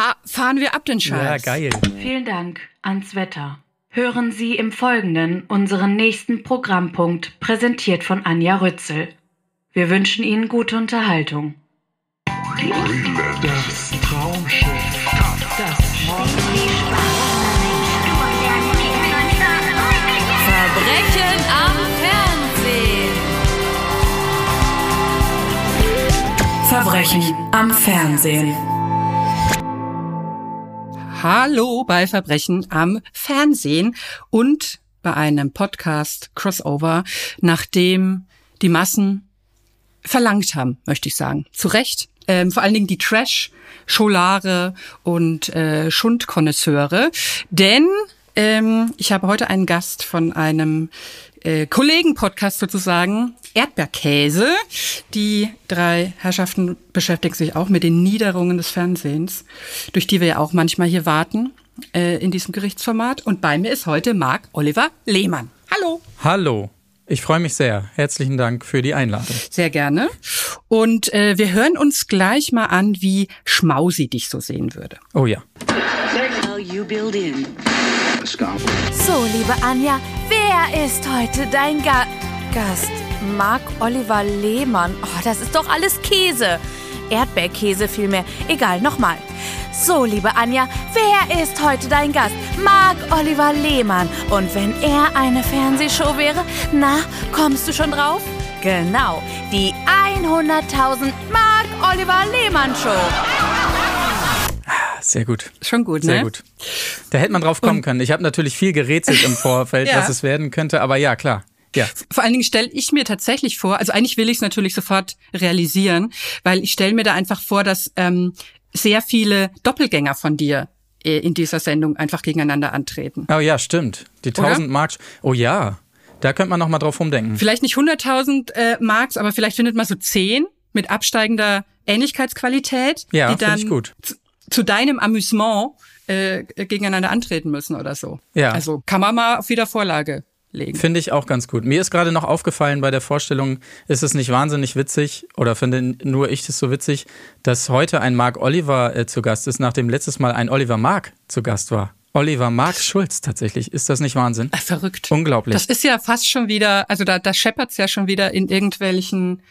Fa fahren wir ab den Ja, Scheiß. geil. Vielen Dank ans Wetter. Hören Sie im Folgenden unseren nächsten Programmpunkt, präsentiert von Anja Rützel. Wir wünschen Ihnen gute Unterhaltung. Das Traumschiff. Verbrechen am Fernsehen. Verbrechen am Fernsehen. Hallo bei Verbrechen am Fernsehen und bei einem Podcast Crossover, nachdem die Massen verlangt haben, möchte ich sagen. Zu Recht. Ähm, vor allen Dingen die Trash-Scholare und äh, Schundkonnoisseure. Denn ähm, ich habe heute einen Gast von einem äh, Kollegen-Podcast sozusagen, Erdbeerkäse. Die drei Herrschaften beschäftigen sich auch mit den Niederungen des Fernsehens, durch die wir ja auch manchmal hier warten äh, in diesem Gerichtsformat. Und bei mir ist heute Marc Oliver Lehmann. Hallo. Hallo. Ich freue mich sehr. Herzlichen Dank für die Einladung. Sehr gerne. Und äh, wir hören uns gleich mal an, wie Schmausi dich so sehen würde. Oh ja. So, liebe Anja, wer ist heute dein Ga Gast? Marc Oliver Lehmann. Oh, das ist doch alles Käse. Erdbeerkäse vielmehr. Egal, nochmal. So, liebe Anja, wer ist heute dein Gast? Marc Oliver Lehmann. Und wenn er eine Fernsehshow wäre, na, kommst du schon drauf? Genau, die 100.000 Marc Oliver Lehmann Show. Sehr gut. Schon gut, Sehr ne? gut. Da hätte man drauf kommen können. Ich habe natürlich viel gerätselt im Vorfeld, Ja. was es werden könnte, aber ja, klar. Ja. Vor allen Dingen stelle ich mir tatsächlich vor, also eigentlich will ich es natürlich sofort realisieren, weil ich stelle mir da einfach vor, dass ähm, sehr viele Doppelgänger von dir äh, in dieser Sendung einfach gegeneinander antreten. Oh ja, stimmt. Die Oder? 1000 Mark. Oh ja. Da könnte man noch mal drauf rumdenken. Vielleicht nicht 100.000 äh, Marks, aber vielleicht findet man so 10 mit absteigender Ähnlichkeitsqualität, Ja, finde ich gut. Zu, deinem Amüsement äh, gegeneinander antreten müssen oder so. Ja. Also kann man mal auf Wiedervorlage legen. Finde ich auch ganz gut. Mir ist gerade noch aufgefallen bei der Vorstellung, ist es nicht wahnsinnig witzig oder finde nur ich das so witzig, dass heute ein Mark Oliver äh, zu Gast ist, nachdem letztes Mal ein Oliver Mark zu Gast war. Oliver Mark Schulz tatsächlich. Ist das nicht Wahnsinn? Verrückt. Unglaublich. Das ist ja fast schon wieder, also da, da scheppert's ja schon wieder in irgendwelchen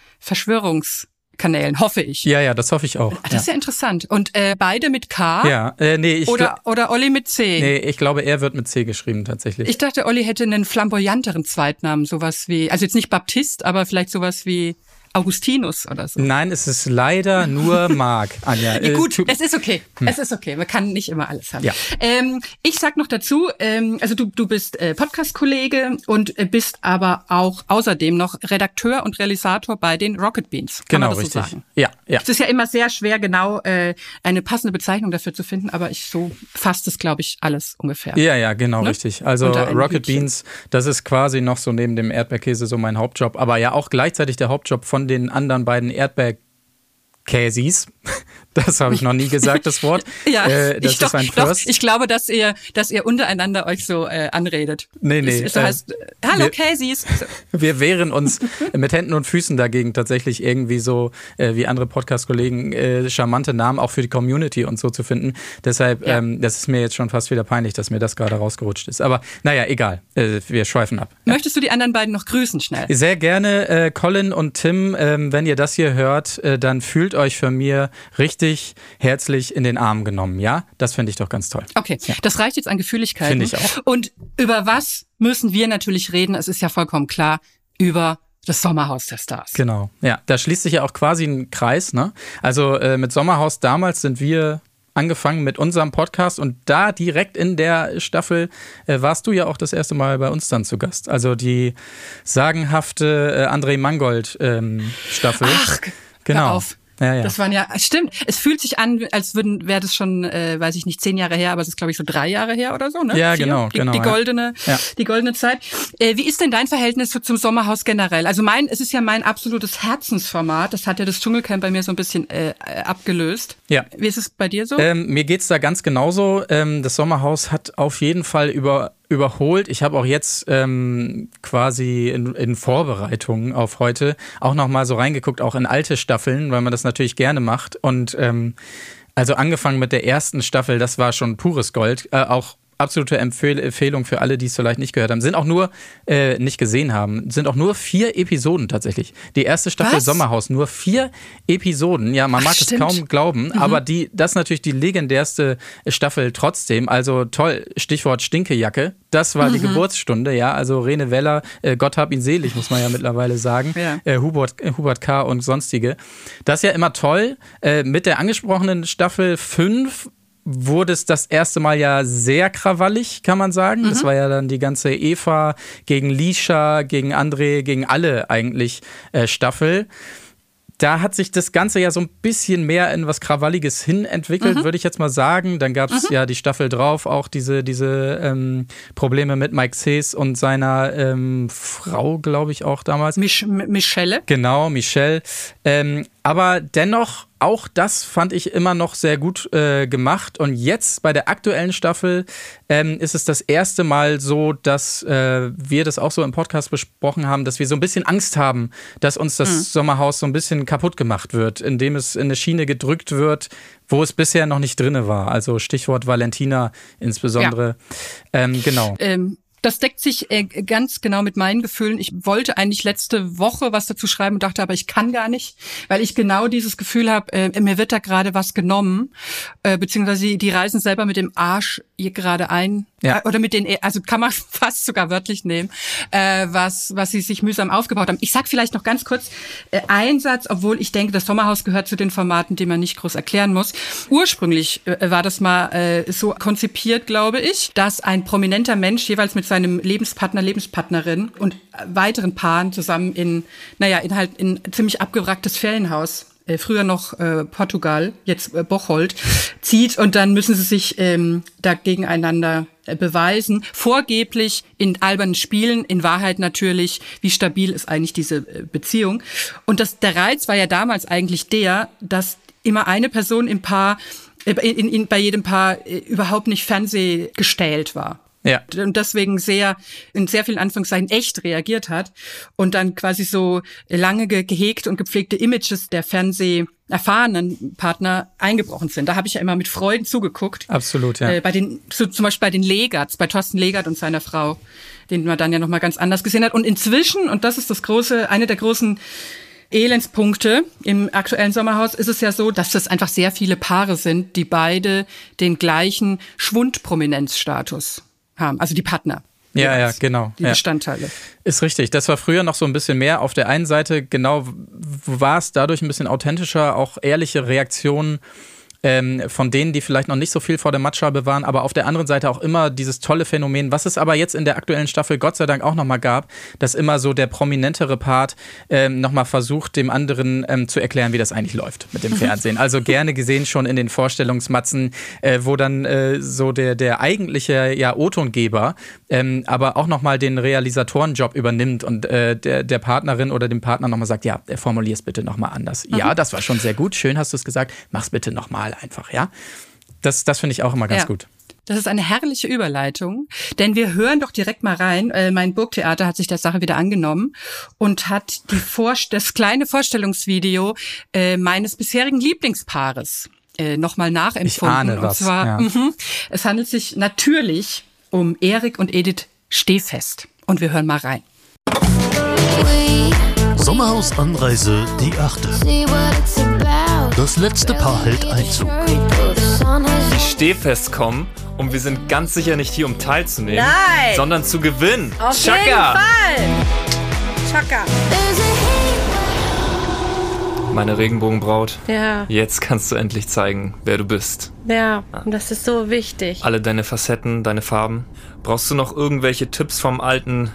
Verschwörungskanälen, hoffe ich. ja, ja, das hoffe ich auch. Ah, Das ist ja interessant. Und äh, beide mit K Ja, äh, nee, ich, oder, oder Olli mit C. nee, ich glaube, er wird mit C geschrieben tatsächlich. Ich dachte, Olli hätte einen flamboyanteren Zweitnamen, sowas wie, also jetzt nicht Baptist, aber vielleicht sowas wie Augustinus oder so. Nein, es ist leider nur Mark, Anja. Ja, Äh, gut, tu- es ist okay. Es ist okay. Man kann nicht immer alles haben. Ja. Ähm, ich sag noch dazu, ähm, also du, du bist äh, Podcast-Kollege und äh, bist aber auch außerdem noch Redakteur und Realisator bei den Rocket Beans. Kann genau, man das richtig. so sagen? Ja, ja. Es ist ja immer sehr schwer, genau äh, eine passende Bezeichnung dafür zu finden, aber ich so fasst es, glaube ich, alles ungefähr. Ja, ja, genau, Ne? richtig. Also Rocket Hütchen. Beans, das ist quasi noch so neben dem Erdbeerkäse so mein Hauptjob, aber ja auch gleichzeitig der Hauptjob von den anderen beiden Erdbeerkäsis. Das habe ich noch nie gesagt, das Wort. Ja, äh, das ich, doch, ist ein doch, First. ich glaube, dass ihr, dass ihr untereinander euch so äh, anredet. Nee, nee, Es, es äh, heißt, äh, hallo wir- Caseys. Wir wehren uns mit Händen und Füßen dagegen, tatsächlich irgendwie so äh, wie andere Podcast-Kollegen äh, charmante Namen auch für die Community und so zu finden. Deshalb, Ja. ähm, das ist mir jetzt schon fast wieder peinlich, dass mir das gerade rausgerutscht ist. Aber naja, egal. Äh, wir schweifen ab. Möchtest du die anderen beiden noch grüßen schnell? Sehr gerne, äh, Colin und Tim, ähm, wenn ihr das hier hört, äh, dann fühlt euch von mir richtig herzlich in den Arm genommen, ja? Das finde ich doch ganz toll. Okay, das reicht jetzt an Gefühligkeiten. Finde ich auch. Und über was müssen wir natürlich reden? Es ist ja vollkommen klar, über das Sommerhaus der Stars. Genau. Ja, da schließt sich ja auch quasi ein Kreis, ne? Also äh, mit Sommerhaus damals sind wir angefangen mit unserem Podcast und da direkt in der Staffel äh, warst du ja auch das erste Mal bei uns dann zu Gast. Also die sagenhafte äh, André Mangold ähm, Staffel. Ach, genau. hör auf. Ja, ja. Das waren ja, stimmt. Es fühlt sich an, als würden, wäre das schon, äh, weiß ich nicht, zehn Jahre her, aber es ist, glaube ich, so drei Jahre her oder so, ne? Ja, Vier? genau, die, genau, Die goldene, Ja. die goldene Zeit. Äh, wie ist denn dein Verhältnis so zum Sommerhaus generell? Also mein, es ist ja mein absolutes Herzensformat. Das hat ja das Dschungelcamp bei mir so ein bisschen äh, äh, abgelöst. Ja. Wie ist es bei dir so? Ähm, mir geht's da ganz genauso. Ähm, das Sommerhaus hat auf jeden Fall über, überholt. Ich habe auch jetzt ähm, quasi in, in Vorbereitungen auf heute auch noch mal so reingeguckt, auch in alte Staffeln, weil man das natürlich gerne macht. Und ähm, Also angefangen mit der ersten Staffel, das war schon pures Gold. Äh, auch absolute Empfehl Empfehlung für alle, die es vielleicht nicht gehört haben. Sind auch nur, äh, nicht gesehen haben, sind auch nur vier Episoden tatsächlich. Die erste Staffel Was? Sommerhaus, nur vier Episoden. Ja, man Ach, mag es stimmt. kaum glauben, aber die, das ist natürlich die legendärste Staffel trotzdem. Also toll, Stichwort Stinkejacke. Das war die Geburtsstunde, ja. Also Rene Weller, äh, Gott hab ihn selig, muss man ja mittlerweile sagen. Ja. Äh, Hubert, äh, Hubert K. und sonstige. Das ist ja immer toll. Äh, mit der angesprochenen Staffel 5 wurde es das erste Mal ja sehr krawallig, kann man sagen. Das war ja dann die ganze Eva gegen Lisha, gegen André, gegen alle eigentlich äh, Staffel. Da hat sich das Ganze ja so ein bisschen mehr in was Krawalliges hin entwickelt, würde ich jetzt mal sagen. Dann gab es ja die Staffel drauf auch diese, diese ähm, Probleme mit Mike Sees und seiner ähm, Frau, glaube ich, auch damals. Mich Michelle. Genau, Michelle. Ähm, aber dennoch, auch das fand ich immer noch sehr gut äh, gemacht. Und jetzt bei der aktuellen Staffel ähm, ist es das erste Mal so, dass äh, wir das auch so im Podcast besprochen haben, dass wir so ein bisschen Angst haben, dass uns das Sommerhaus so ein bisschen kaputt gemacht wird, indem es in eine Schiene gedrückt wird, wo es bisher noch nicht drinne war. Also Stichwort Valentina insbesondere. Ähm, genau. Ähm, das deckt sich äh, ganz genau mit meinen Gefühlen. Ich wollte eigentlich letzte Woche was dazu schreiben und dachte, aber ich kann gar nicht, weil ich genau dieses Gefühl habe, äh, mir wird da gerade was genommen, äh, beziehungsweise die, reisen selber mit dem Arsch hier gerade ein. Ja. Oder mit den, also kann man fast sogar wörtlich nehmen, äh, was, was sie sich mühsam aufgebaut haben. Ich sag vielleicht noch ganz kurz äh, einen Satz, obwohl ich denke, das Sommerhaus gehört zu den Formaten, die man nicht groß erklären muss. Ursprünglich äh, war das mal äh, so konzipiert, glaube ich, dass ein prominenter Mensch jeweils mit seinem Lebenspartner, Lebenspartnerin und weiteren Paaren zusammen in, naja, in halt in ziemlich abgewracktes Ferienhaus äh, früher noch äh, Portugal, jetzt äh, Bocholt, zieht und dann müssen sie sich ähm, da gegeneinander äh, beweisen. Vorgeblich in albernen Spielen, in Wahrheit natürlich, wie stabil ist eigentlich diese äh, Beziehung. Und das, der Reiz war ja damals eigentlich der, dass immer eine Person im Paar, äh, in, in, bei jedem Paar überhaupt nicht fernsehgestellt war Ja. und deswegen sehr, in sehr vielen Anführungszeichen echt reagiert hat und dann quasi so lange ge gehegte und gepflegte Images der Fernseh erfahrenen Partner eingebrochen sind. Da habe ich ja immer mit Freuden zugeguckt. Absolut, ja. Äh, bei den, so, zum Beispiel bei den Legerts, bei Thorsten Legert und seiner Frau, den man dann ja nochmal ganz anders gesehen hat. Und inzwischen, und das ist das große, eine der großen Elendspunkte im aktuellen Sommerhaus ist es ja so, dass das einfach sehr viele Paare sind, die beide den gleichen Schwundprominenzstatus haben, also die Partner. Ja, ja, genau. Die ja. Bestandteile. Ist richtig. Das war früher noch so ein bisschen mehr. Auf der einen Seite, genau, war es dadurch ein bisschen authentischer, auch ehrliche Reaktionen ähm, von denen, die vielleicht noch nicht so viel vor der Mattscheibe waren, aber auf der anderen Seite auch immer dieses tolle Phänomen, was es aber jetzt in der aktuellen Staffel Gott sei Dank auch nochmal gab, dass immer so der prominentere Part ähm, nochmal versucht, dem anderen ähm, zu erklären, wie das eigentlich läuft mit dem Fernsehen. Also gerne gesehen schon in den Vorstellungsmatzen, äh, wo dann äh, so der, der eigentliche ja, O-Tongeber ähm, aber auch nochmal den Realisatorenjob übernimmt und äh, der, der Partnerin oder dem Partner nochmal sagt, ja, formulier es bitte nochmal anders. Ja, das war schon sehr gut, schön hast du es gesagt, mach's bitte nochmal einfach, ja. Das, das finde ich auch immer ganz Ja. gut. Das ist eine herrliche Überleitung, denn wir hören doch direkt mal rein. Äh, mein Burgtheater hat sich der Sache wieder angenommen und hat die Vor das kleine Vorstellungsvideo äh, meines bisherigen Lieblingspaares äh, nochmal nachempfunden. ahne was, Und zwar, ja. mhm, es handelt sich natürlich um Erik und Edith Stehfest. Und wir hören mal rein. Sommerhaus Anreise, die achte. Das letzte Paar hält Einzug. Die Stehfest kommen und wir sind ganz sicher nicht hier, um teilzunehmen, Nein! sondern zu gewinnen. Auf jeden Chaka! Fall! Chaka. Meine Regenbogenbraut, Ja, jetzt kannst du endlich zeigen, wer du bist. ja, und das ist so wichtig. Alle deine Facetten, deine Farben. Brauchst du noch irgendwelche Tipps vom alten?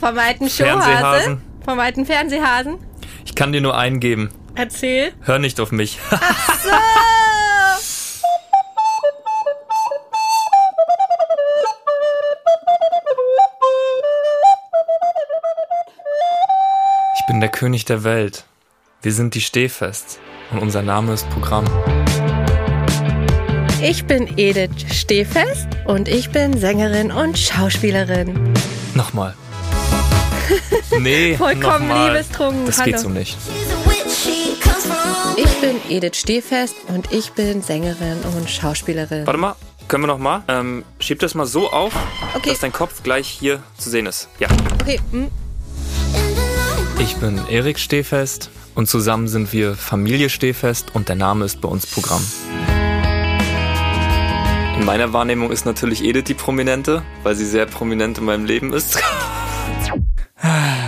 Vom alten Showhase, Fernsehhasen? vom alten Fernsehhasen. Ich kann dir nur einen geben. Erzähl. Hör nicht auf mich. Ich bin der König der Welt. Wir sind die Stehfest und unser Name ist Programm. Ich bin Edith Stehfest und ich bin Sängerin und Schauspielerin. Nochmal. Nee, Vollkommen nochmal. liebestrunken. Das Hallo. geht so nicht. Ich bin bin Edith Stehfest und ich bin Sängerin und Schauspielerin. Warte mal, können wir noch mal? Ähm, schieb das mal so auf, Okay. dass dein Kopf gleich hier zu sehen ist. Ja. Okay, hm. Ich bin Erik Stehfest und zusammen sind wir Familie Stehfest und der Name ist bei uns Programm. In meiner Wahrnehmung ist natürlich Edith die Prominente, weil sie sehr prominent in meinem Leben ist.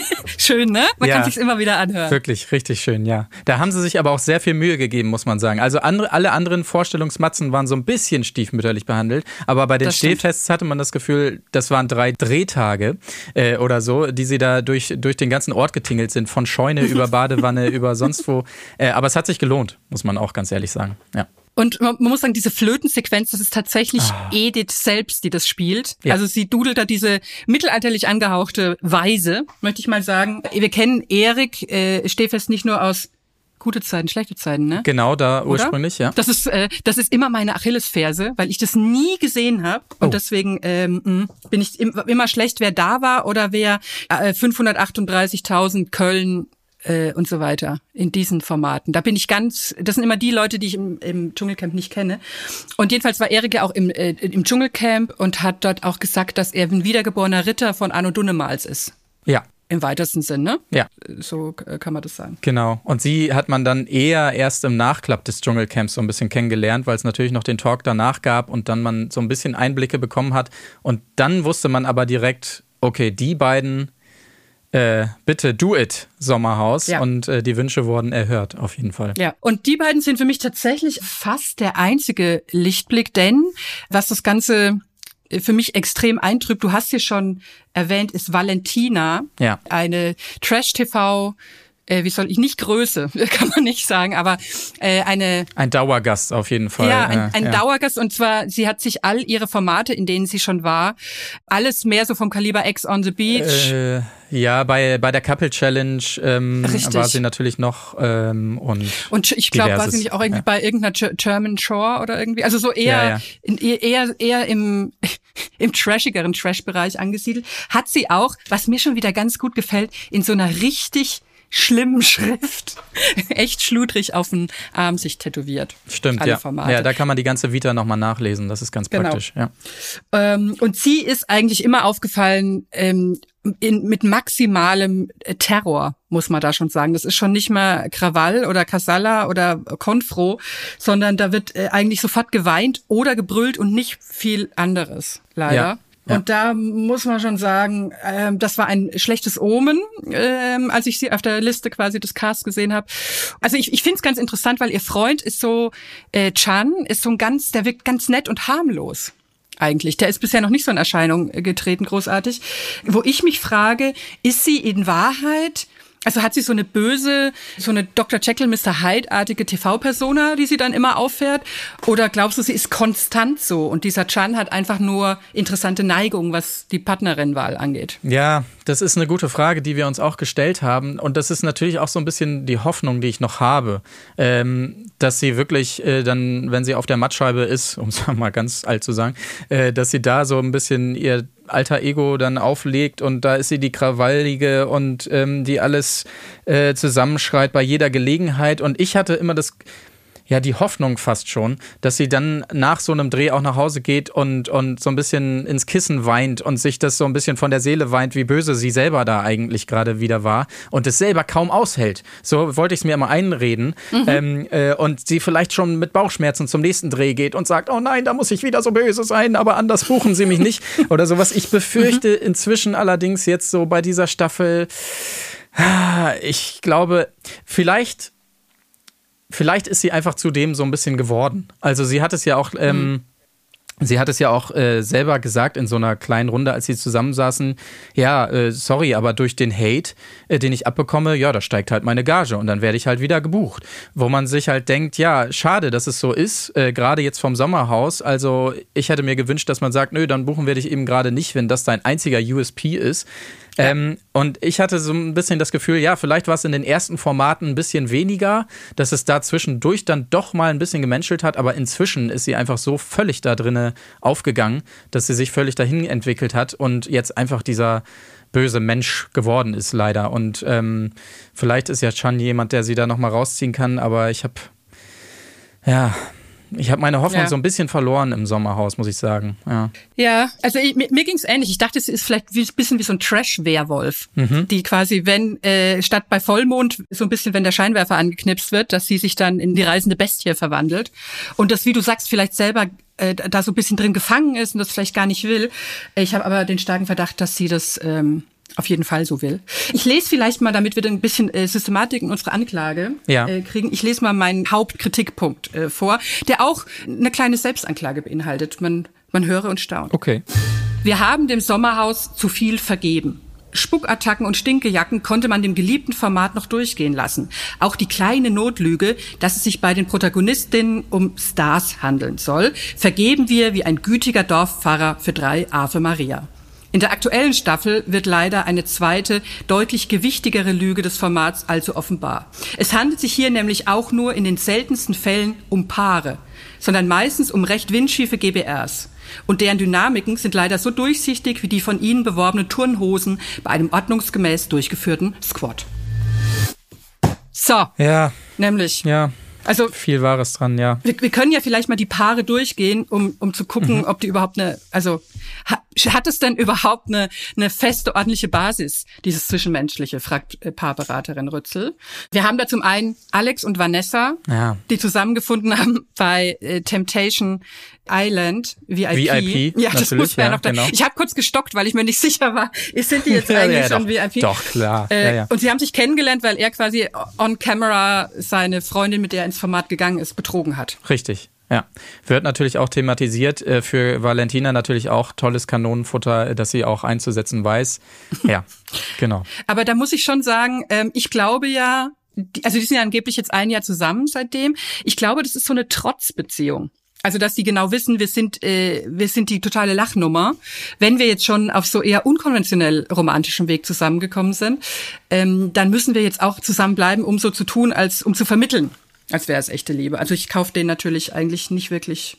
Schön, ne? Man Ja. kann sich's immer wieder anhören. Wirklich, richtig schön, ja. Da haben sie sich aber auch sehr viel Mühe gegeben, muss man sagen. Also andere, alle anderen Vorstellungsmatzen waren so ein bisschen stiefmütterlich behandelt, aber bei den. Stehfests hatte man das Gefühl, das waren drei Drehtage äh, oder so, die sie da durch, durch den ganzen Ort getingelt sind, von Scheune über Badewanne, über sonst wo. Äh, aber es hat sich gelohnt, muss man auch ganz ehrlich sagen. Ja. Und man man muss sagen, diese Flötensequenz, das ist tatsächlich Edith selbst, die das spielt. Ah. Ja. Also sie dudelt da diese mittelalterlich angehauchte Weise, möchte ich mal sagen. Wir kennen Erik äh, Stehfest nicht nur aus gute Zeiten, schlechte Zeiten, ne? Genau da Oder? ursprünglich, ja. Das ist, äh, das ist immer meine Achillesferse, weil ich das nie gesehen habe. Und Oh. deswegen ähm, mh, bin ich im, immer schlecht, wer da war oder wer äh, 538.000 Köln äh, und so weiter in diesen Formaten. Da bin ich ganz, das sind immer die Leute, die ich im, im Dschungelcamp nicht kenne. Und jedenfalls war Erik ja auch im, äh, im Dschungelcamp und hat dort auch gesagt, dass er ein wiedergeborener Ritter von Arno Dunnemals ist. Ja, Im weitesten Sinne. ja. So äh, kann man das sagen. Genau. Und sie hat man dann eher erst im Nachklapp des Dschungelcamps so ein bisschen kennengelernt, weil es natürlich noch den Talk danach gab und dann man so ein bisschen Einblicke bekommen hat. Und dann wusste man aber direkt, okay, die beiden, äh, bitte do it, Sommerhaus. Ja. Und äh, die Wünsche wurden erhört, auf jeden Fall. Ja, und die beiden sind für mich tatsächlich fast der einzige Lichtblick, denn was das Ganze äh, für mich extrem eintrübt, du hast hier schon erwähnt, ist Valentina, Ja. eine Trash-TV, äh, wie soll ich, nicht Größe, kann man nicht sagen, aber äh, eine Ein Dauergast auf jeden Fall. ja, ein, äh, ein ja. Dauergast und zwar, sie hat sich all ihre Formate, in denen sie schon war, alles mehr so vom Kaliber X on the Beach. Äh, ja, bei, bei der Couple Challenge ähm, Richtig. war sie natürlich noch ähm, und, Und ich glaube, war sie nicht auch irgendwie ja. bei irgendeiner Ge- German Shore oder irgendwie? Also so eher, Ja, ja. In, eher, eher im, im trashigeren Trash-Bereich angesiedelt. Hat sie auch, was mir schon wieder ganz gut gefällt, in so einer richtig schlimmen Schrift, echt schludrig auf den Arm sich tätowiert. Stimmt, Alle ja. Formate. Ja, da kann man die ganze Vita nochmal nachlesen. Das ist ganz Genau. praktisch. Ja. Ähm, und sie ist eigentlich immer aufgefallen ähm, in, mit maximalem äh, Terror, muss man da schon sagen. Das ist schon nicht mehr Krawall oder Casalla oder Confro, sondern da wird äh, eigentlich sofort geweint oder gebrüllt und nicht viel anderes, leider. Ja, Und da muss man schon sagen, ähm, das war ein schlechtes Omen, ähm, als ich sie auf der Liste quasi des Casts gesehen habe. Also ich, ich finde es ganz interessant, weil ihr Freund ist so, äh, Chan, ist so ein ganz, der wirkt ganz nett und harmlos eigentlich. Der ist bisher noch nicht so in Erscheinung äh, getreten, großartig. Wo ich mich frage, ist sie in Wahrheit, also hat sie so eine böse, so eine Dr. Jekyll, Mr. Hyde-artige TV-Persona, die sie dann immer auffährt? Oder glaubst du, sie ist konstant so und dieser Chan hat einfach nur interessante Neigungen, was die Partnerinnenwahl angeht? Ja, das ist eine gute Frage, die wir uns auch gestellt haben. Und das ist natürlich auch so ein bisschen die Hoffnung, die ich noch habe, ähm, dass sie wirklich äh, dann, wenn sie auf der Mattscheibe ist, um es mal ganz alt zu sagen, äh, dass sie da so ein bisschen ihr alter Ego dann auflegt und da ist sie die Krawallige und ähm, die alles äh, zusammenschreit bei jeder Gelegenheit. Und ich hatte immer das ja, die Hoffnung fast schon, dass sie dann nach so einem Dreh auch nach Hause geht und, und so ein bisschen ins Kissen weint und sich das so ein bisschen von der Seele weint, wie böse sie selber da eigentlich gerade wieder war und es selber kaum aushält. So wollte ich es mir immer einreden. Ähm, äh, und sie vielleicht schon mit Bauchschmerzen zum nächsten Dreh geht und sagt, oh nein, da muss ich wieder so böse sein, aber anders buchen sie mich nicht oder sowas. Ich befürchte inzwischen allerdings jetzt so bei dieser Staffel, ah, ich glaube, vielleicht vielleicht ist sie einfach zudem so ein bisschen geworden. Also sie hat es ja auch, ähm, sie hat es ja auch äh, selber gesagt in so einer kleinen Runde, als sie zusammensaßen, ja, äh, sorry, aber durch den Hate, äh, den ich abbekomme, ja, da steigt halt meine Gage und dann werde ich halt wieder gebucht. Wo man sich halt denkt, ja, schade, dass es so ist, äh, gerade jetzt vom Sommerhaus. Also ich hätte mir gewünscht, dass man sagt, nö, dann buchen wir dich eben gerade nicht, wenn das dein einziger USP ist. Ähm, und ich hatte so ein bisschen das Gefühl, ja, vielleicht war es in den ersten Formaten ein bisschen weniger, dass es da zwischendurch dann doch mal ein bisschen gemenschelt hat, aber inzwischen ist sie einfach so völlig da drinne aufgegangen, dass sie sich völlig dahin entwickelt hat und jetzt einfach dieser böse Mensch geworden ist, leider. Und ähm, vielleicht ist ja Chan jemand, der sie da nochmal rausziehen kann, aber ich habe, ja, ich habe meine Hoffnung ja. so ein bisschen verloren im Sommerhaus, muss ich sagen. Ja, ja also ich, mir, mir ging es ähnlich. Ich dachte, es ist vielleicht ein bisschen wie so ein Trash-Werwolf, mhm. die quasi, wenn äh, statt bei Vollmond so ein bisschen, wenn der Scheinwerfer angeknipst wird, dass sie sich dann in die reisende Bestie verwandelt und das, wie du sagst, vielleicht selber äh, da so ein bisschen drin gefangen ist und das vielleicht gar nicht will. Ich habe aber den starken Verdacht, dass sie das ähm, auf jeden Fall so will. Ich lese vielleicht mal, damit wir dann ein bisschen äh, Systematik in unsere Anklage ja. äh, kriegen. Ich lese mal meinen Hauptkritikpunkt äh, vor, der auch eine kleine Selbstanklage beinhaltet. Man, man höre und staune. Okay. Wir haben dem Sommerhaus zu viel vergeben. Spuckattacken und Stinkejacken konnte man dem geliebten Format noch durchgehen lassen. Auch die kleine Notlüge, dass es sich bei den Protagonistinnen um Stars handeln soll, vergeben wir wie ein gütiger Dorfpfarrer für drei Ave Maria. In der aktuellen Staffel wird leider eine zweite, deutlich gewichtigere Lüge des Formats also offenbar. Es handelt sich hier nämlich auch nur in den seltensten Fällen um Paare, sondern meistens um recht windschiefe GBRs. Und deren Dynamiken sind leider so durchsichtig wie die von ihnen beworbenen Turnhosen bei einem ordnungsgemäß durchgeführten Squat. So. Ja. Nämlich. Ja. Also viel Wahres dran, ja. Wir, wir können ja vielleicht mal die Paare durchgehen, um, um zu gucken, mhm. ob die überhaupt eine, also ha, hat es denn überhaupt eine, eine feste, ordentliche Basis, dieses Zwischenmenschliche, fragt äh, Paarberaterin Rützel. Wir haben da zum einen Alex und Vanessa, ja. die zusammengefunden haben bei äh, Temptation Island VIP. VIP ja, das muss ja noch da. Genau. Ich habe kurz gestockt, weil ich mir nicht sicher war, sind die jetzt eigentlich ja, schon doch, VIP? Doch, klar. Äh, und sie haben sich kennengelernt, weil er quasi on camera seine Freundin, mit der er ins Format gegangen ist, betrogen hat. Richtig. Ja, wird natürlich auch thematisiert. Äh, für Valentina natürlich auch tolles Kanonenfutter, das sie auch einzusetzen weiß. Ja, genau. Aber da muss ich schon sagen, ähm, ich glaube ja, also die sind ja angeblich jetzt ein Jahr zusammen seitdem. Ich glaube, das ist so eine Trotzbeziehung. Also dass die genau wissen, wir sind äh, wir sind die totale Lachnummer. Wenn wir jetzt schon auf so eher unkonventionell romantischen Weg zusammengekommen sind, ähm, dann müssen wir jetzt auch zusammenbleiben, um so zu tun, als um zu vermitteln, als wäre es echte Liebe. Also ich kaufe den natürlich eigentlich nicht wirklich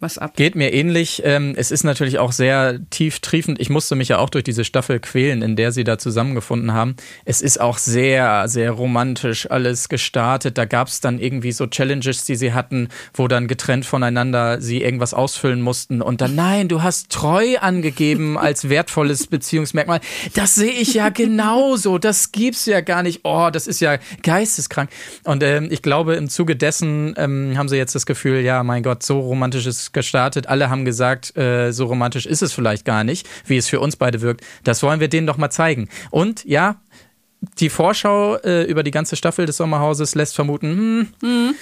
was ab. Geht mir ähnlich. Ähm, es ist natürlich auch sehr tief triefend. Ich musste mich ja auch durch diese Staffel quälen, in der sie da zusammengefunden haben. Es ist auch sehr, sehr romantisch alles gestartet. Da gab es dann irgendwie so Challenges, die sie hatten, wo dann getrennt voneinander sie irgendwas ausfüllen mussten. Und dann, nein, du hast treu angegeben als wertvolles Beziehungsmerkmal. Das sehe ich ja genauso. Das gibt's ja gar nicht. Oh, das ist ja geisteskrank. Und ähm, ich glaube, im Zuge dessen ähm, haben sie jetzt das Gefühl, ja, mein Gott, so romantisch gestartet. Alle haben gesagt, äh, so romantisch ist es vielleicht gar nicht, wie es für uns beide wirkt. Das wollen wir denen doch mal zeigen. Und ja, die Vorschau äh, über die ganze Staffel des Sommerhauses lässt vermuten, hm, mhm.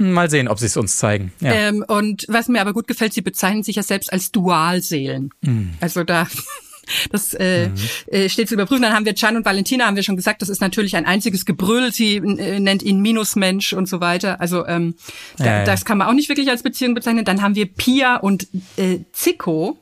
Mal sehen, ob sie es uns zeigen. Ja. Ähm, und was mir aber gut gefällt, sie bezeichnen sich ja selbst als Dualseelen. Mhm. Also da das äh, mhm. Äh, steht zu überprüfen. Dann haben wir Chan und Valentina, haben wir schon gesagt, das ist natürlich ein einziges Gebrüll. Sie äh, nennt ihn Minusmensch und so weiter. Also ähm, da, ja, ja. das kann man auch nicht wirklich als Beziehung bezeichnen. Dann haben wir Pia und äh, Zico.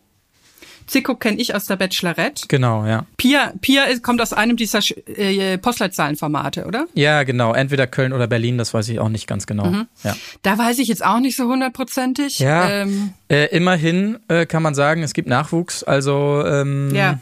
Zico kenne ich aus der Bachelorette. Genau, ja. Pia, Pia kommt aus einem dieser äh, Postleitzahlenformate, oder? Ja, genau. Entweder Köln oder Berlin, das weiß ich auch nicht ganz genau. Mhm. Ja. Da weiß ich jetzt auch nicht so hundertprozentig. Ja. Ähm, äh, immerhin äh, kann man sagen, es gibt Nachwuchs. Also ähm, ja.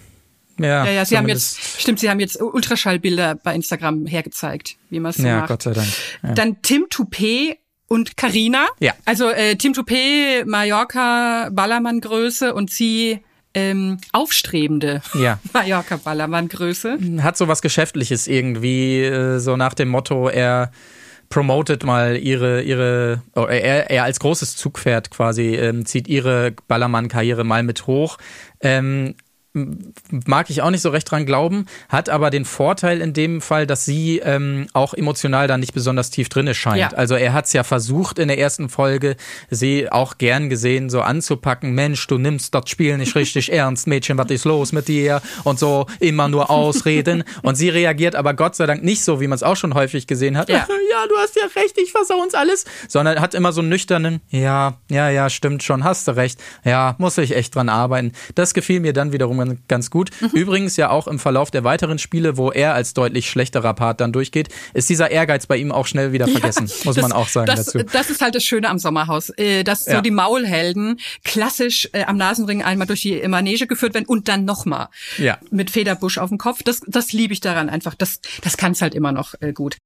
Ja, ja, ja, sie haben jetzt, stimmt, sie haben jetzt Ultraschallbilder bei Instagram hergezeigt, wie man es so ja, macht. Gott sei Dank. Ja. Dann Tim Toupet und Carina. Ja. Also äh, Tim Toupet, Mallorca, Ballermann-Größe und sie ähm, aufstrebende ja. Mallorca-Ballermann-Größe. Hat so was Geschäftliches irgendwie, äh, so nach dem Motto, er promotet mal ihre, ihre, oh, er, er als großes Zugpferd quasi, ähm, zieht ihre Ballermann-Karriere mal mit hoch. Ähm, mag ich auch nicht so recht dran glauben, hat aber den Vorteil in dem Fall, dass sie ähm, auch emotional da nicht besonders tief drinne scheint. Ja. Also er hat es ja versucht in der ersten Folge, sie auch gern gesehen, so anzupacken, Mensch, du nimmst das Spiel nicht richtig ernst, Mädchen, was ist los mit dir? Und so immer nur ausreden. Und sie reagiert aber Gott sei Dank nicht so, wie man es auch schon häufig gesehen hat. Ja. ja, du hast ja recht, ich versau uns alles. Sondern hat immer so einen nüchternen, ja, ja, ja, stimmt schon, hast du recht. Ja, muss ich echt dran arbeiten. Das gefiel mir dann wiederum man ganz gut. Mhm. Übrigens ja auch im Verlauf der weiteren Spiele, wo er als deutlich schlechterer Part dann durchgeht, ist dieser Ehrgeiz bei ihm auch schnell wieder vergessen, ja, muss das, man auch sagen das, dazu. Das ist halt das Schöne am Sommerhaus, äh, dass ja. so die Maulhelden klassisch äh, am Nasenring einmal durch die Manege geführt werden und dann nochmal ja. mit Federbusch auf dem Kopf. Das, das liebe ich daran einfach. Das, das kann es halt immer noch äh, gut.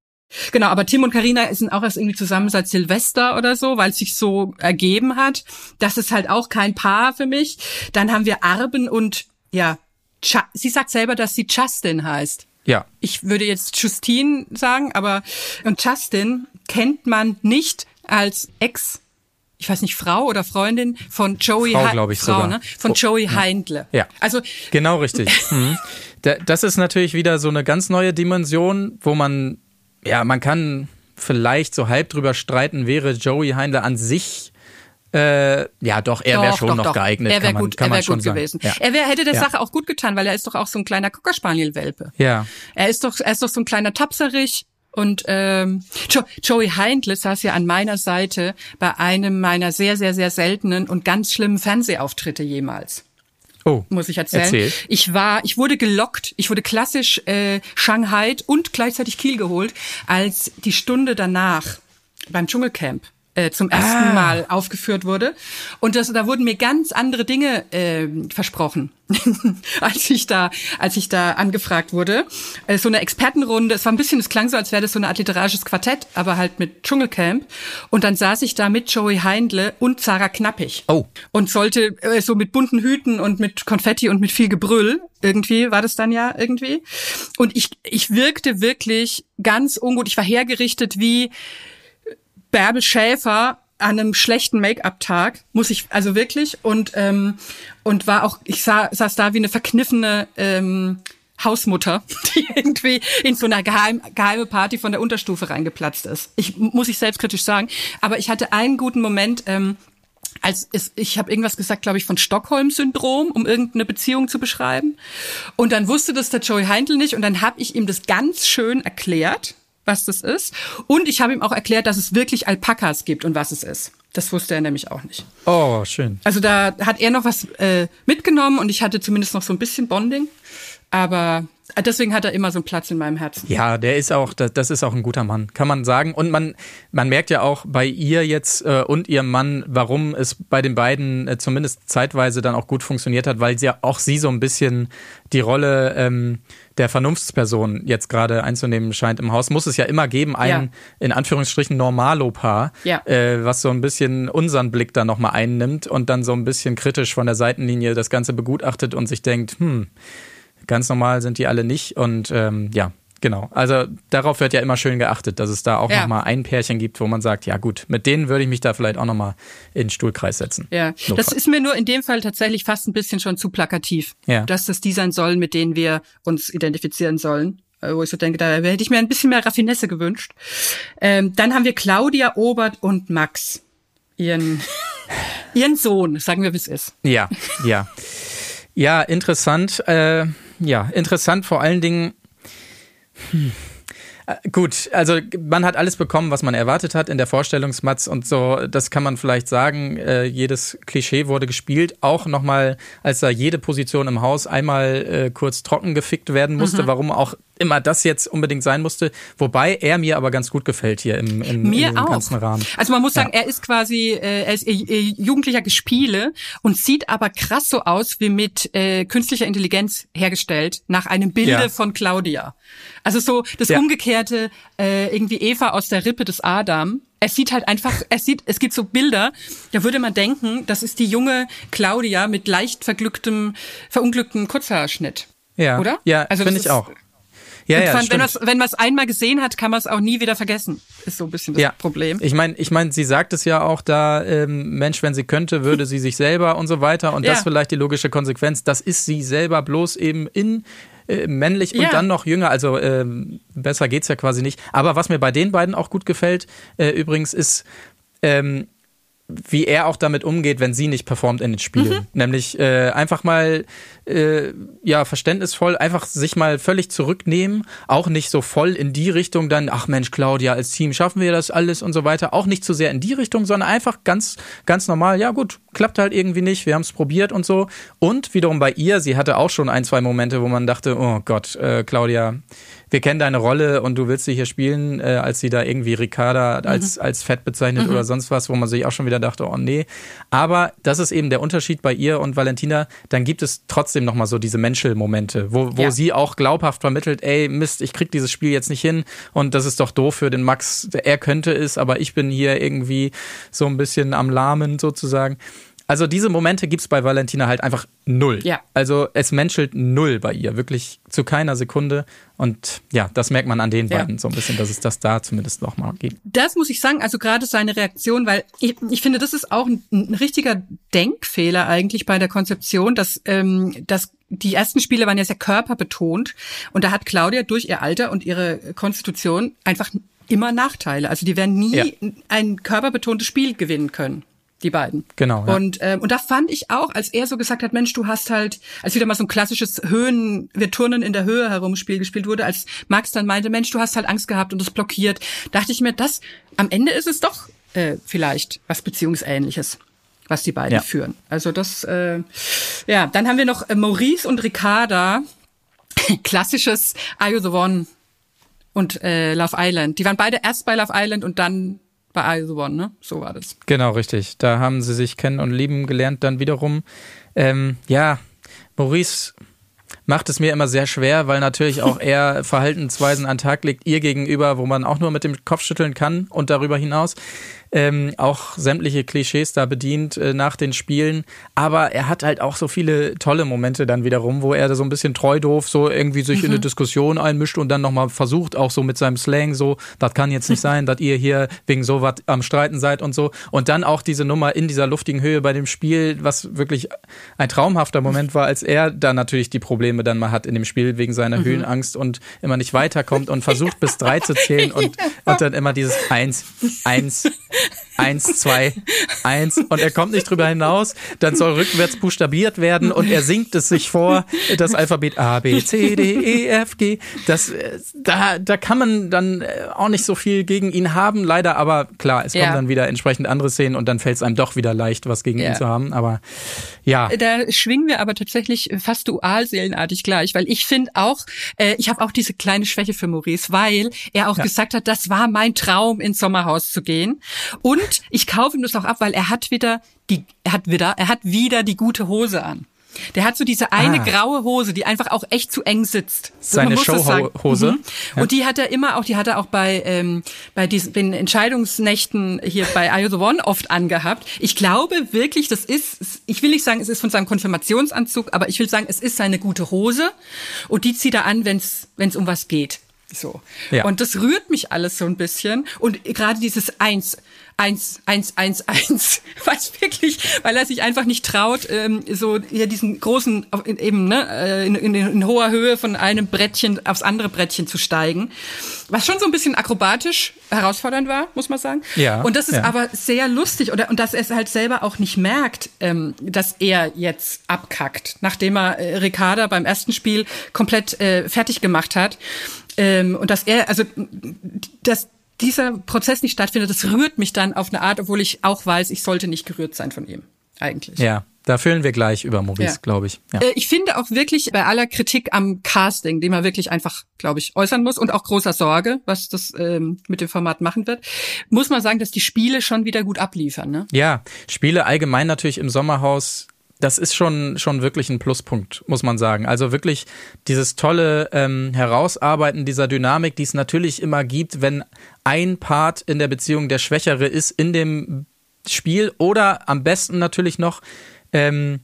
Genau, aber Tim und Karina sind auch erst irgendwie zusammen seit Silvester oder so, weil es sich so ergeben hat. Das ist halt auch kein Paar für mich. Dann haben wir Arben und ja, sie sagt selber, dass sie Justin heißt. Ja. Ich würde jetzt Justine sagen, aber und Justin kennt man nicht als Ex ich weiß nicht, Frau oder Freundin von Joey Frau, glaube ich Frau, sogar. Ne? Von Joey oh, Heindle. Ja. Also genau richtig. mhm. Das ist natürlich wieder so eine ganz neue Dimension, wo man ja, man kann vielleicht so halb drüber streiten, wäre Joey Heindler an sich äh, ja, doch, er wäre schon doch, noch doch. geeignet. Er wäre gut, er wär gut gewesen. Ja. Er wär, hätte der ja. Sache auch gut getan, weil er ist doch auch so ein kleiner Cocker Spaniel Welpe. Ja. Er ist doch, er ist doch so ein kleiner Tapserich. Und ähm, jo Joey Heindle saß ja an meiner Seite bei einem meiner sehr, sehr, sehr seltenen und ganz schlimmen Fernsehauftritte jemals. Oh, muss ich erzählen. Erzähl. Ich war, ich wurde gelockt, ich wurde klassisch äh, Shanghai und gleichzeitig Kiel geholt, als die Stunde danach beim Dschungelcamp äh, zum ersten ah. Mal aufgeführt wurde. Und das, da wurden mir ganz andere Dinge äh, versprochen, als ich da, als ich da angefragt wurde. Äh, so eine Expertenrunde. Es war ein bisschen, es klang so, als wäre das so eine Art literarisches Quartett, aber halt mit Dschungelcamp. Und dann saß ich da mit Joey Heindle und Sarah Knappig. Oh. Und sollte äh, so mit bunten Hüten und mit Konfetti und mit viel Gebrüll irgendwie war das dann ja irgendwie. Und ich, ich wirkte wirklich ganz ungut. Ich war hergerichtet wie Bärbel Schäfer an einem schlechten Make-up-Tag, muss ich, also wirklich, und, ähm, und war auch, ich sah, saß da wie eine verkniffene ähm, Hausmutter, die irgendwie in so einer geheim, geheime Party von der Unterstufe reingeplatzt ist. Ich muss ich selbstkritisch sagen. Aber ich hatte einen guten Moment, ähm, als es, ich habe irgendwas gesagt, glaube ich, von Stockholm-Syndrom, um irgendeine Beziehung zu beschreiben. Und dann wusste das der Joey Heindl nicht und dann habe ich ihm das ganz schön erklärt was das ist. Und ich habe ihm auch erklärt, dass es wirklich Alpakas gibt und was es ist. Das wusste er nämlich auch nicht. Oh, schön. Also da hat er noch was äh, mitgenommen und ich hatte zumindest noch so ein bisschen Bonding. Aber deswegen hat er immer so einen Platz in meinem Herzen. Ja, der ist auch, das ist auch ein guter Mann, kann man sagen. Und man, man merkt ja auch bei ihr jetzt äh, und ihrem Mann, warum es bei den beiden äh, zumindest zeitweise dann auch gut funktioniert hat, weil sie ja auch sie so ein bisschen die Rolle ähm, der Vernunftsperson jetzt gerade einzunehmen scheint im Haus, muss es ja immer geben, ein ja. in Anführungsstrichen Normalo-Paar, ja. äh, was so ein bisschen unseren Blick da nochmal einnimmt und dann so ein bisschen kritisch von der Seitenlinie das Ganze begutachtet und sich denkt, hm, ganz normal sind die alle nicht und ähm, ja, Genau, also darauf wird ja immer schön geachtet, dass es da auch ja. nochmal ein Pärchen gibt, wo man sagt, ja gut, mit denen würde ich mich da vielleicht auch nochmal in den Stuhlkreis setzen. Ja, Notfall. das ist mir nur in dem Fall tatsächlich fast ein bisschen schon zu plakativ, ja. dass das die sein sollen, mit denen wir uns identifizieren sollen. Äh, wo ich so denke, da hätte ich mir ein bisschen mehr Raffinesse gewünscht. Ähm, dann haben wir Claudia, Obert und Max. Ihren, ihren Sohn, sagen wir, wie es ist. Ja, ja. Ja, interessant. Äh, ja, interessant vor allen Dingen, hm. Äh, gut, also man hat alles bekommen, was man erwartet hat in der Vorstellungsmatz und so, das kann man vielleicht sagen. Äh, jedes Klischee wurde gespielt, auch nochmal, als da jede Position im Haus einmal äh, kurz trocken gefickt werden musste, mhm. warum auch immer das jetzt unbedingt sein musste. Wobei er mir aber ganz gut gefällt hier im, im, mir im ganzen Rahmen. Also man muss sagen, ja. er ist quasi, äh, er ist jugendlicher Gespiele und sieht aber krass so aus wie mit äh, künstlicher Intelligenz hergestellt nach einem Bilde ja. von Claudia. Also so das ja. umgekehrte äh, irgendwie Eva aus der Rippe des Adam. Es sieht halt einfach, es sieht, es gibt so Bilder, da würde man denken, das ist die junge Claudia mit leicht verglücktem, verunglücktem Kurzhaarschnitt. Ja. Oder? Ja, also finde ich auch. Ja, ja, fand, wenn man wenn man es einmal gesehen hat, kann man es auch nie wieder vergessen. Ist so ein bisschen das ja. Problem. Ich meine, ich meine, sie sagt es ja auch da, ähm, Mensch, wenn sie könnte, würde sie sich selber und so weiter. Und ja. das vielleicht die logische Konsequenz. Das ist sie selber bloß eben in äh, männlich und ja. dann noch jünger. Also ähm, besser geht's ja quasi nicht. Aber was mir bei den beiden auch gut gefällt, äh, übrigens, ist ähm, wie er auch damit umgeht, wenn sie nicht performt in den Spielen. Mhm. Nämlich äh, einfach mal äh, ja verständnisvoll, einfach sich mal völlig zurücknehmen, auch nicht so voll in die Richtung dann, ach Mensch, Claudia, als Team schaffen wir das alles und so weiter, auch nicht zu sehr in die Richtung, sondern einfach ganz ganz normal, ja gut, klappt halt irgendwie nicht, wir haben es probiert und so. Und wiederum bei ihr, sie hatte auch schon ein, zwei Momente, wo man dachte, oh Gott, äh, Claudia, wir kennen deine Rolle und du willst sie hier spielen, äh, als sie da irgendwie Ricarda als, mhm. als fett bezeichnet mhm. oder sonst was, wo man sich auch schon wieder dachte, oh nee. Aber das ist eben der Unterschied bei ihr und Valentina, dann gibt es trotzdem nochmal so diese Menschel-Momente, wo, wo ja. sie auch glaubhaft vermittelt, ey, Mist, ich krieg dieses Spiel jetzt nicht hin und das ist doch doof für den Max, er könnte es, aber ich bin hier irgendwie so ein bisschen am Lahmen sozusagen. Also diese Momente gibt's bei Valentina halt einfach null. Ja. Also es menschelt null bei ihr, wirklich zu keiner Sekunde. Und ja, das merkt man an den ja. beiden so ein bisschen, dass es das da zumindest nochmal gibt. Das muss ich sagen, also gerade seine Reaktion, weil ich, ich finde, das ist auch ein, ein richtiger Denkfehler eigentlich bei der Konzeption, dass, ähm, dass die ersten Spiele waren ja sehr körperbetont und da hat Claudia durch ihr Alter und ihre Konstitution einfach immer Nachteile. Also die werden nie ja. ein körperbetontes Spiel gewinnen können die beiden. Genau. Ja. Und ähm, und da fand ich auch, als er so gesagt hat, Mensch, du hast halt, als wieder mal so ein klassisches Höhen, wir turnen in der Höhe herum Spiel gespielt wurde, als Max dann meinte, Mensch, du hast halt Angst gehabt und das blockiert, dachte ich mir, das am Ende ist es doch äh, vielleicht was Beziehungsähnliches was die beiden ja. führen. Also das, äh, ja, dann haben wir noch äh, Maurice und Ricarda, klassisches Are You the One und äh, Love Island. Die waren beide erst bei Love Island und dann bei I The One, ne? So war das. Genau, richtig. Da haben sie sich kennen und lieben gelernt dann wiederum. Ähm, ja, Maurice macht es mir immer sehr schwer, weil natürlich auch er Verhaltensweisen an Tag legt ihr gegenüber, wo man auch nur mit dem Kopf schütteln kann und darüber hinaus ähm, auch sämtliche Klischees da bedient äh, nach den Spielen. Aber er hat halt auch so viele tolle Momente dann wiederum, wo er so ein bisschen treu doof so irgendwie sich mhm. in eine Diskussion einmischt und dann nochmal versucht, auch so mit seinem Slang so, das kann jetzt nicht sein, dass ihr hier wegen sowas am Streiten seid und so. Und dann auch diese Nummer in dieser luftigen Höhe bei dem Spiel, was wirklich ein traumhafter Moment war, als er da natürlich die Probleme dann mal hat in dem Spiel wegen seiner mhm. Höhenangst und immer nicht weiterkommt und versucht bis drei zu zählen und, und dann immer dieses eins, eins, eins, zwei, eins und er kommt nicht drüber hinaus, dann soll rückwärts buchstabiert werden und er singt es sich vor, das Alphabet A, B, C, D, E, F, G. Das, äh, da, da kann man dann äh, auch nicht so viel gegen ihn haben, leider, aber klar, es ja. kommen dann wieder entsprechend andere Szenen und dann fällt es einem doch wieder leicht, was gegen ja. ihn zu haben, aber ja. Da schwingen wir aber tatsächlich fast dualseelenartig gleich, weil ich finde auch, äh, ich habe auch diese kleine Schwäche für Maurice, weil er auch ja. gesagt hat, das war mein Traum, ins Sommerhaus zu gehen und ich kaufe ihm das auch ab, weil er hat wieder die, er hat wieder, er hat wieder die gute Hose an. Der hat so diese eine ah. graue Hose, die einfach auch echt zu eng sitzt. Seine Showhose. Mhm. Ja. Und die hat er immer auch, die hat er auch bei ähm, bei diesen den Entscheidungsnächten hier bei I The One oft angehabt. Ich glaube wirklich, das ist, ich will nicht sagen, es ist von seinem Konfirmationsanzug, aber ich will sagen, es ist seine gute Hose und die zieht er an, wenn es um was geht. So. Ja. Und das rührt mich alles so ein bisschen. Und gerade dieses Eins, eins, eins, eins, eins, was wirklich, weil er sich einfach nicht traut, ähm, so hier diesen großen, eben ne, äh, in, in, in hoher Höhe von einem Brettchen aufs andere Brettchen zu steigen, was schon so ein bisschen akrobatisch herausfordernd war, muss man sagen. Ja. Und das ist ja. aber sehr lustig oder und dass er es halt selber auch nicht merkt, ähm, dass er jetzt abkackt, nachdem er äh, Ricarda beim ersten Spiel komplett äh, fertig gemacht hat. Ähm, und dass er, also dass dieser Prozess nicht stattfindet, das rührt mich dann auf eine Art, obwohl ich auch weiß, ich sollte nicht gerührt sein von ihm. Eigentlich. Ja, da fühlen wir gleich über Maurice, ja. glaube ich. Ja. Äh, ich finde auch wirklich bei aller Kritik am Casting, den man wirklich einfach, glaube ich, äußern muss und auch großer Sorge, was das ähm, mit dem Format machen wird, muss man sagen, dass die Spiele schon wieder gut abliefern. Ne? Ja, Spiele allgemein natürlich im Sommerhaus das ist schon, schon wirklich ein Pluspunkt, muss man sagen. Also wirklich dieses tolle ähm, Herausarbeiten dieser Dynamik, die es natürlich immer gibt, wenn ein Part in der Beziehung der Schwächere ist in dem Spiel oder am besten natürlich noch ähm,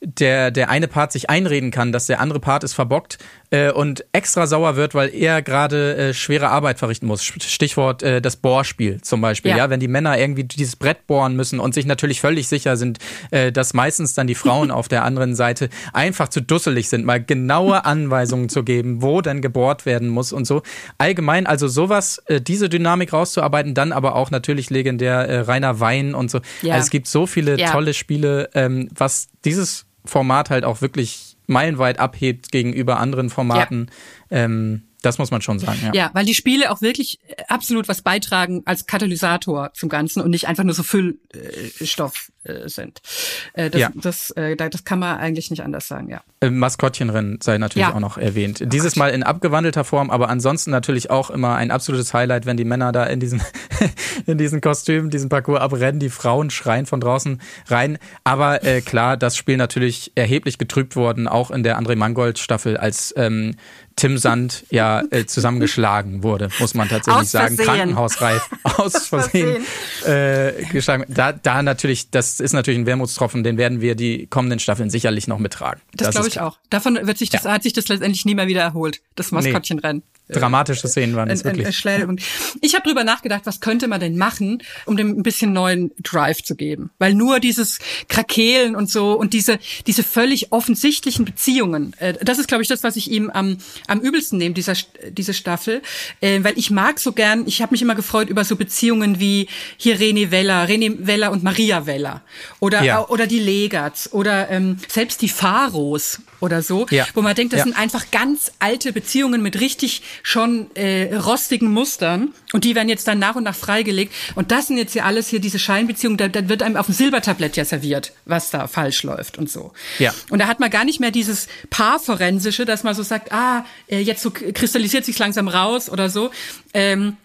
der, der eine Part sich einreden kann, dass der andere Part es verbockt äh, und extra sauer wird, weil er gerade äh, schwere Arbeit verrichten muss. Stichwort äh, das Bohrspiel zum Beispiel. Ja. ja. wenn die Männer irgendwie dieses Brett bohren müssen und sich natürlich völlig sicher sind, äh, dass meistens dann die Frauen auf der anderen Seite einfach zu dusselig sind, mal genaue Anweisungen zu geben, wo denn gebohrt werden muss und so. Allgemein also sowas, äh, diese Dynamik rauszuarbeiten, dann aber auch natürlich legendär äh, reiner Wein und so. Ja. Also es gibt so viele ja. tolle Spiele, ähm, was dieses Format halt auch wirklich meilenweit abhebt gegenüber anderen Formaten. Ja. Ähm, Das muss man schon sagen, ja. Ja, weil die Spiele auch wirklich äh, absolut was beitragen als Katalysator zum Ganzen und nicht einfach nur so Füllstoff äh, sind. Äh, das, Ja. das, da- das kann man eigentlich nicht anders sagen, ja. Maskottchenrennen sei natürlich Ja. auch noch erwähnt. Dieses Mal in abgewandelter Form, aber ansonsten natürlich auch immer ein absolutes Highlight, wenn die Männer da in diesen, in diesen Kostümen, diesen Parcours abrennen, die Frauen schreien von draußen rein. Aber äh, klar, das Spiel natürlich erheblich getrübt worden, auch in der André Mangold Staffel, als ähm, Tim Sand ja äh, zusammengeschlagen wurde, muss man tatsächlich sagen. Krankenhausreif aus Versehen äh, geschlagen. Da, da natürlich, das ist natürlich ein Wermutstropfen, den werden wir die kommenden Staffeln sicherlich noch mittragen. Das, glaube ist ich auch. Davon wird sich das, hat sich das letztendlich nie mehr wieder erholt, das Maskottchenrennen. Dramatische Szenen waren das ein- wirklich. Ich habe drüber nachgedacht, was könnte man denn machen, um dem ein bisschen neuen Drive zu geben? Weil nur dieses Krakehlen und so und diese diese völlig offensichtlichen Beziehungen, äh, das ist, glaube ich, das, was ich ihm am am übelsten nehme, dieser diese Staffel, äh, weil ich mag so gern. Ich habe mich immer gefreut über so Beziehungen wie hier René Weller, René Weller und Maria Weller oder Ja. oder die Legerts oder ähm, selbst die Pharos oder so, Ja. wo man denkt, das Ja. sind einfach ganz alte Beziehungen mit richtig schon äh, rostigen Mustern und die werden jetzt dann nach und nach freigelegt und das sind jetzt ja alles hier diese Scheinbeziehungen, da, da wird einem auf dem Silbertablett ja serviert, was da falsch läuft und so. Ja. Und da hat man gar nicht mehr dieses Paarforensische, dass man so sagt, ah, äh, jetzt so kristallisiert sich langsam raus oder so. Ähm,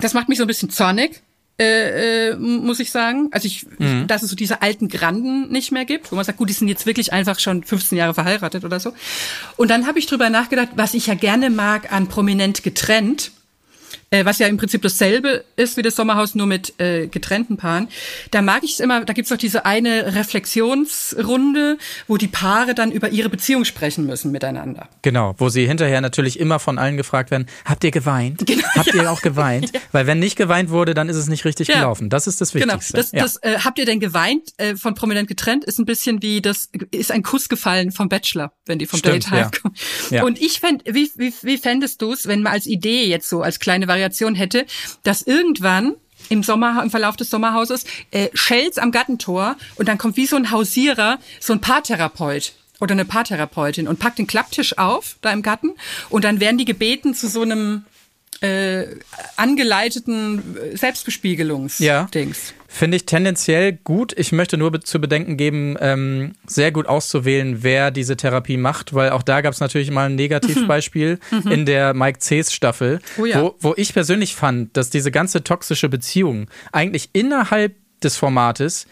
das macht mich so ein bisschen zornig. Äh, äh, muss ich sagen. Also ich, Mhm. dass es so diese alten Granden nicht mehr gibt, wo man sagt, gut, die sind jetzt wirklich einfach schon 15 Jahre verheiratet oder so. Und dann habe ich drüber nachgedacht, was ich ja gerne mag an prominent getrennt, äh, was ja im Prinzip dasselbe ist wie das Sommerhaus, nur mit äh, getrennten Paaren. Da mag ich es immer, da gibt's doch diese eine Reflexionsrunde, wo die Paare dann über ihre Beziehung sprechen müssen miteinander. Genau, wo sie hinterher natürlich immer von allen gefragt werden, habt ihr geweint? Genau, habt ihr auch geweint? Weil wenn nicht geweint wurde, dann ist es nicht richtig Ja. gelaufen. Das ist das Genau. Wichtigste. Das, ja. das äh, habt ihr denn geweint äh, von prominent getrennt? Ist ein bisschen wie das ist ein Kuss gefallen vom Bachelor, wenn die vom Stimmt, Date heimkommen. Ja. Und ich fänd, wie, wie, wie fändest du es, wenn man als Idee jetzt so als kleine Variation hätte, dass irgendwann im Sommer, im Verlauf des Sommerhauses, äh, Schells am Gattentor und dann kommt wie so ein Hausierer, so ein Paartherapeut oder eine Paartherapeutin und packt den Klapptisch auf, da im Garten, und dann werden die gebeten zu so einem äh, angeleiteten äh, Selbstbespiegelungs-Dings. Ja. Finde ich tendenziell gut. Ich möchte nur be zu bedenken geben, ähm, sehr gut auszuwählen, wer diese Therapie macht, weil auch da gab es natürlich mal ein Negativbeispiel in der Mike C's Staffel, Oh ja. wo, wo ich persönlich fand, dass diese ganze toxische Beziehung eigentlich innerhalb des Formates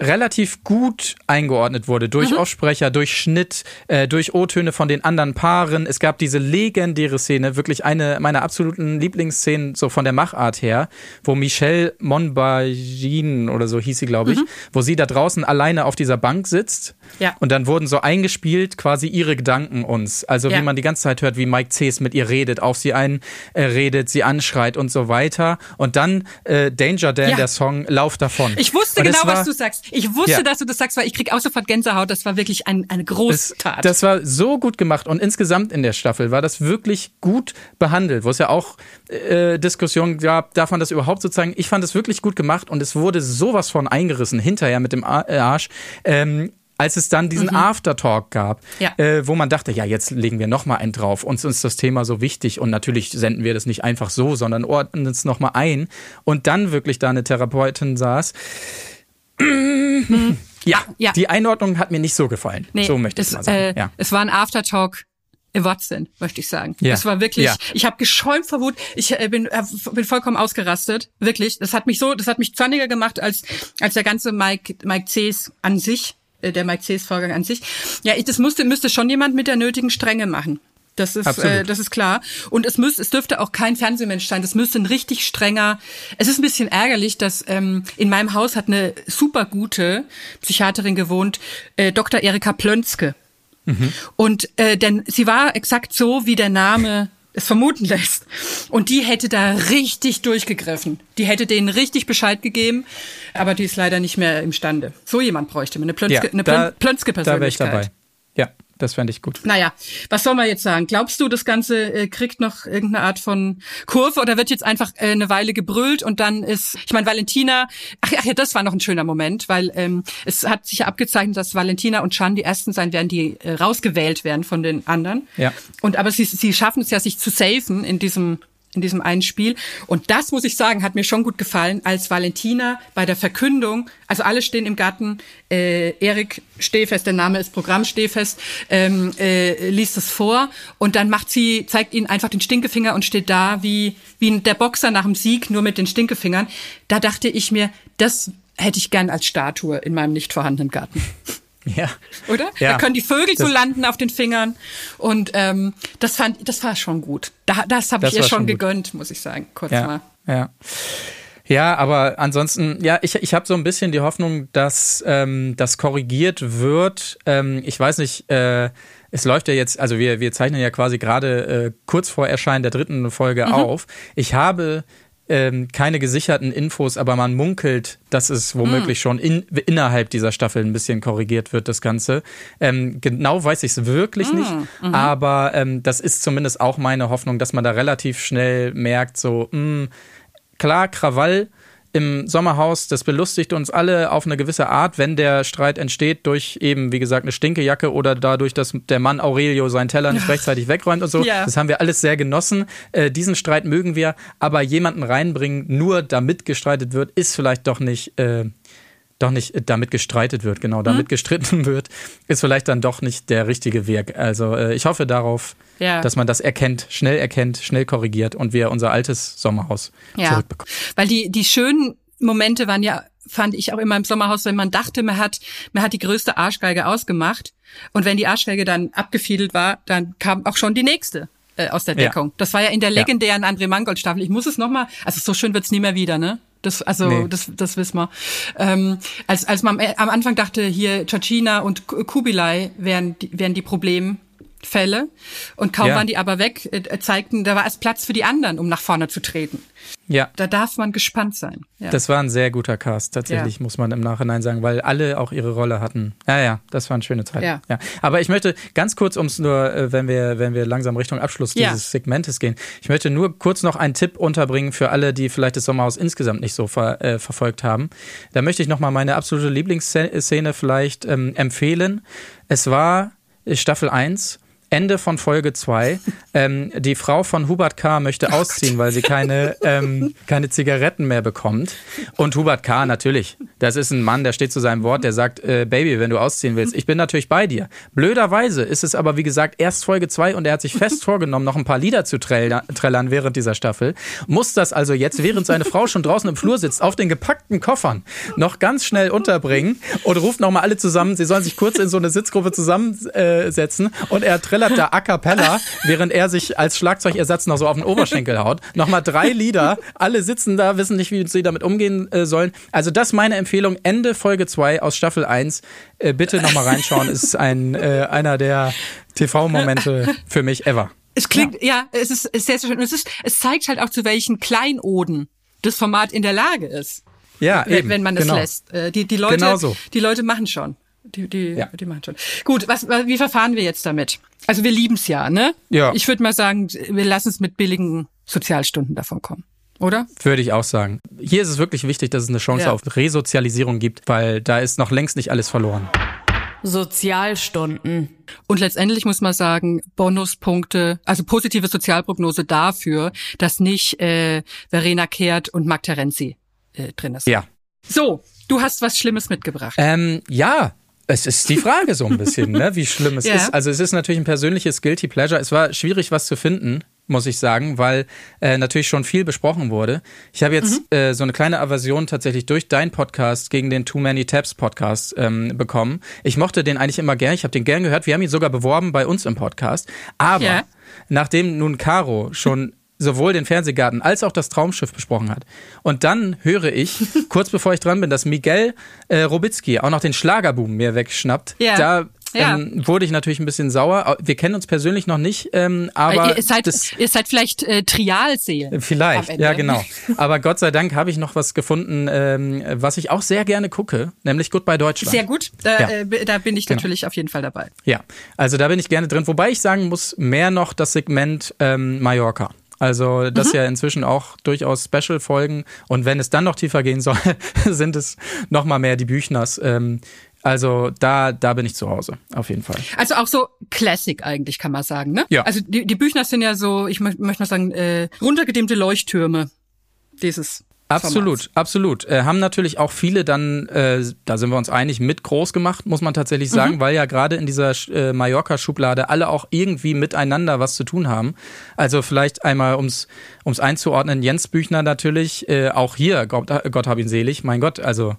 relativ gut eingeordnet wurde durch Mhm. Offsprecher, durch Schnitt, äh, durch O-Töne von den anderen Paaren. Es gab diese legendäre Szene, wirklich eine meiner absoluten Lieblingsszenen so von der Machart her, wo Michelle Monbagin oder so hieß sie, glaube ich, wo sie da draußen alleine auf dieser Bank sitzt Mhm. Ja. und dann wurden so eingespielt quasi ihre Gedanken uns. Also Ja. wie man die ganze Zeit hört, wie Mike C's mit ihr redet, auf sie einredet, äh, redet, sie anschreit und so weiter. Und dann äh, Danger Dan, Ja. der Song, Lauf davon. Ich wusste Und genau, war- was du sagst. Ich wusste, dass du das sagst, weil ich krieg auch sofort Gänsehaut. Das war wirklich ein, eine Das, Großtat. das war so gut gemacht und insgesamt in der Staffel war das wirklich gut behandelt, wo es ja auch äh, Diskussionen gab, darf man das überhaupt so zeigen? Ich fand es wirklich gut gemacht und es wurde sowas von eingerissen hinterher mit dem äh, Arsch. Ähm, als es dann diesen Aftertalk gab, Ja. äh, wo man dachte, ja, jetzt legen wir noch mal einen drauf. Uns ist das Thema so wichtig und natürlich senden wir das nicht einfach so, sondern ordnen es noch mal ein. Und dann wirklich da eine Therapeutin saß. Ja, Ja. die Einordnung hat mir nicht so gefallen. Nee, so möchte ich es, mal sagen. Äh, ja. Es war ein Aftertalk Wortsinn, möchte ich sagen. Ja. Es war wirklich, Ja. ich habe geschäumt vor Wut. Ich äh, bin, äh, bin vollkommen ausgerastet. Wirklich. Das hat mich so, das hat mich zorniger gemacht als, als der ganze Mike, Mike C's an sich, der Mike C's Vorgang an sich. Ja, ich, das musste, müsste schon jemand mit der nötigen Strenge machen. Das ist, Absolut. äh, das ist klar. Und es müsste, es dürfte auch kein Fernsehmensch sein. Das müsste ein richtig strenger. Es ist ein bisschen ärgerlich, dass ähm, in meinem Haus hat eine super gute Psychiaterin gewohnt, äh, Dr. Erika Plönzke. Und äh, denn sie war exakt so, wie der Name es vermuten lässt. Und die hätte da richtig durchgegriffen. Die hätte denen richtig Bescheid gegeben, aber die ist leider nicht mehr imstande. So jemand bräuchte man, eine Plönzke, ja, eine da, Plön- Plönzke da wäre ich dabei. Ja, Das fände ich gut. Naja, was soll man jetzt sagen? Glaubst du, das Ganze äh, kriegt noch irgendeine Art von Kurve oder wird jetzt einfach äh, eine Weile gebrüllt und dann ist, ich meine, Valentina, ach, ach ja, das war noch ein schöner Moment, weil ähm, es hat sich ja abgezeichnet, dass Valentina und Chan die ersten sein werden, die äh, rausgewählt werden von den anderen. Ja. Und aber sie, sie schaffen es ja, sich zu safen in diesem in diesem einen Spiel. Und das, muss ich sagen, hat mir schon gut gefallen, als Valentina bei der Verkündung, also alle stehen im Garten, äh, Erik Stehfest, der Name ist Programm Stehfest, ähm, äh, liest es vor und dann macht sie, zeigt ihnen einfach den Stinkefinger und steht da wie, wie der Boxer nach dem Sieg, nur mit den Stinkefingern. Da dachte ich mir, das hätte ich gern als Statue in meinem nicht vorhandenen Garten. Ja. Oder? Ja. Da können die Vögel so Das- landen auf den Fingern. Und ähm, das fand, das war schon gut. Da, das habe ich ihr schon schon gut. gegönnt, muss ich sagen. Kurz Ja, mal. ja. Ja, aber ansonsten, ja, ich, ich habe so ein bisschen die Hoffnung, dass ähm, das korrigiert wird. Ähm, ich weiß nicht, äh, es läuft ja jetzt, also wir, wir zeichnen ja quasi gerade äh, kurz vor Erscheinen der dritten Folge auf. Ich habe ähm, keine gesicherten Infos, aber man munkelt, dass es womöglich schon in, innerhalb dieser Staffel ein bisschen korrigiert wird, das Ganze. Ähm, genau weiß ich es wirklich nicht, aber ähm, das ist zumindest auch meine Hoffnung, dass man da relativ schnell merkt, so, mh, klar, Krawall im Sommerhaus, das belustigt uns alle auf eine gewisse Art, wenn der Streit entsteht durch eben, wie gesagt, eine Stinkejacke oder dadurch, dass der Mann Aurelio seinen Teller nicht rechtzeitig wegräumt und so. Ja. Das haben wir alles sehr genossen. Äh, diesen Streit mögen wir, aber jemanden reinbringen, nur damit gestreitet wird, ist vielleicht doch nicht. Äh, doch nicht damit gestreitet wird, genau, Mhm. damit gestritten wird, ist vielleicht dann doch nicht der richtige Weg. Also äh, ich hoffe darauf, Ja. dass man das erkennt, schnell erkennt, schnell korrigiert und wir unser altes Sommerhaus Ja. zurückbekommen. Weil die, die schönen Momente waren ja, fand ich auch immer im Sommerhaus, wenn man dachte, man hat, man hat die größte Arschgeige ausgemacht. Und wenn die Arschgeige dann abgefiedelt war, dann kam auch schon die nächste äh, aus der Ja. Deckung. Das war ja in der Ja. legendären André Mangold Staffel. Ich muss es nochmal, also so schön wird's nie mehr wieder, ne? Das, also, Nee. das, das wissen wir. Ähm, als, als man am Anfang dachte, hier Chachina und Ku- Kubilai wären die, wären die Problemfälle. Und kaum Ja. waren die aber weg, äh, zeigten, da war es Platz für die anderen, um nach vorne zu treten. Ja. Da darf man gespannt sein. Ja. Das war ein sehr guter Cast, tatsächlich, Ja. muss man im Nachhinein sagen, weil alle auch ihre Rolle hatten. Ja, ja, das war eine schöne Zeit. Ja. Aber ich möchte ganz kurz, um es nur, äh, wenn wir, wenn wir langsam Richtung Abschluss Ja. dieses Segmentes gehen, ich möchte nur kurz noch einen Tipp unterbringen für alle, die vielleicht das Sommerhaus insgesamt nicht so ver, äh, verfolgt haben. Da möchte ich nochmal meine absolute Lieblingsszene vielleicht ähm, empfehlen. Es war Staffel 1. Ende von Folge 2. Ähm, die Frau von Hubert K. möchte ausziehen, weil sie keine, ähm, keine Zigaretten mehr bekommt. Und Hubert K. natürlich, das ist ein Mann, der steht zu seinem Wort, der sagt, äh, Baby, wenn du ausziehen willst, ich bin natürlich bei dir. Blöderweise ist es aber, wie gesagt, erst Folge 2 und er hat sich fest vorgenommen, noch ein paar Lieder zu trällern, trällern während dieser Staffel. Muss das also jetzt, während seine Frau schon draußen im Flur sitzt, auf den gepackten Koffern noch ganz schnell unterbringen und ruft nochmal alle zusammen, sie sollen sich kurz in so eine Sitzgruppe zusammensetzen und er trällert da a cappella, während er sich als Schlagzeugersatz noch so auf den Oberschenkel haut. Nochmal drei Lieder, alle sitzen da, wissen nicht, wie sie damit umgehen äh, sollen. Also das ist meine Empfehlung, Ende Folge 2 aus Staffel 1. Äh, bitte nochmal reinschauen, ist ein, äh, einer der TV-Momente für mich ever. Es klingt, ja, es ist, es ist sehr, sehr schön. Es, ist, es zeigt halt auch, zu welchen Kleinoden das Format in der Lage ist, Ja, wenn, eben, wenn man es genau. lässt. Äh, Die, die, Leute, Genau so. die Leute machen schon. Die, die, Ja. die machen schon. Gut, was, wie verfahren wir jetzt damit? Also wir lieben es ja, ne? Ja. Ich würde mal sagen, wir lassen es mit billigen Sozialstunden davon kommen. Oder? Würde ich auch sagen. Hier ist es wirklich wichtig, dass es eine Chance Ja. auf Resozialisierung gibt, weil da ist noch längst nicht alles verloren. Sozialstunden. Und letztendlich muss man sagen, Bonuspunkte, also positive Sozialprognose dafür, dass nicht äh, Verena Kehrt und Marc Terenzi äh, drin ist. Ja. So, du hast was Schlimmes mitgebracht. Ähm, ja. Es ist die Frage so ein bisschen, ne, wie schlimm es Ja. ist. Also es ist natürlich ein persönliches Guilty Pleasure. Es war schwierig, was zu finden, muss ich sagen, weil äh, natürlich schon viel besprochen wurde. Ich habe jetzt Mhm. äh, so eine kleine Aversion tatsächlich durch deinen Podcast gegen den Too Many Tabs Podcast ähm, bekommen. Ich mochte den eigentlich immer gern. Ich habe den gern gehört. Wir haben ihn sogar beworben bei uns im Podcast. Aber Ja. nachdem nun Caro schon sowohl den Fernsehgarten als auch das Traumschiff besprochen hat. Und dann höre ich, kurz bevor ich dran bin, dass Miguel äh, Robitzky auch noch den Schlagerboom mir wegschnappt. Ja. Da Ja. ähm, wurde ich natürlich ein bisschen sauer. Wir kennen uns persönlich noch nicht, ähm, aber ihr, seid, das, ihr seid vielleicht äh, Trialseelen. Vielleicht, ja genau. Aber Gott sei Dank habe ich noch was gefunden, ähm, was ich auch sehr gerne gucke, nämlich Goodbye Deutschland. Sehr gut, da, Ja. äh, da bin ich Genau. natürlich auf jeden Fall dabei. Ja, also da bin ich gerne drin. Wobei ich sagen muss, mehr noch das Segment ähm, Mallorca. Also das Mhm. ja inzwischen auch durchaus Special-Folgen. Und wenn es dann noch tiefer gehen soll, sind es noch mal mehr die Büchners. Ähm, also da, da bin ich zu Hause, auf jeden Fall. Also auch so Classic eigentlich, kann man sagen, ne? Ja. Also die, die Büchner sind ja so, ich mö- möchte mal sagen, äh, runtergedimmte Leuchttürme dieses Absolut, Formats. absolut. Äh, haben natürlich auch viele dann, äh, da sind wir uns einig, mit groß gemacht, muss man tatsächlich sagen, weil ja gerade in dieser äh, Mallorca-Schublade alle auch irgendwie miteinander was zu tun haben. Also vielleicht einmal, ums ums einzuordnen, Jens Büchner natürlich, äh, auch hier, Gott, Gott hab ihn selig, mein Gott, also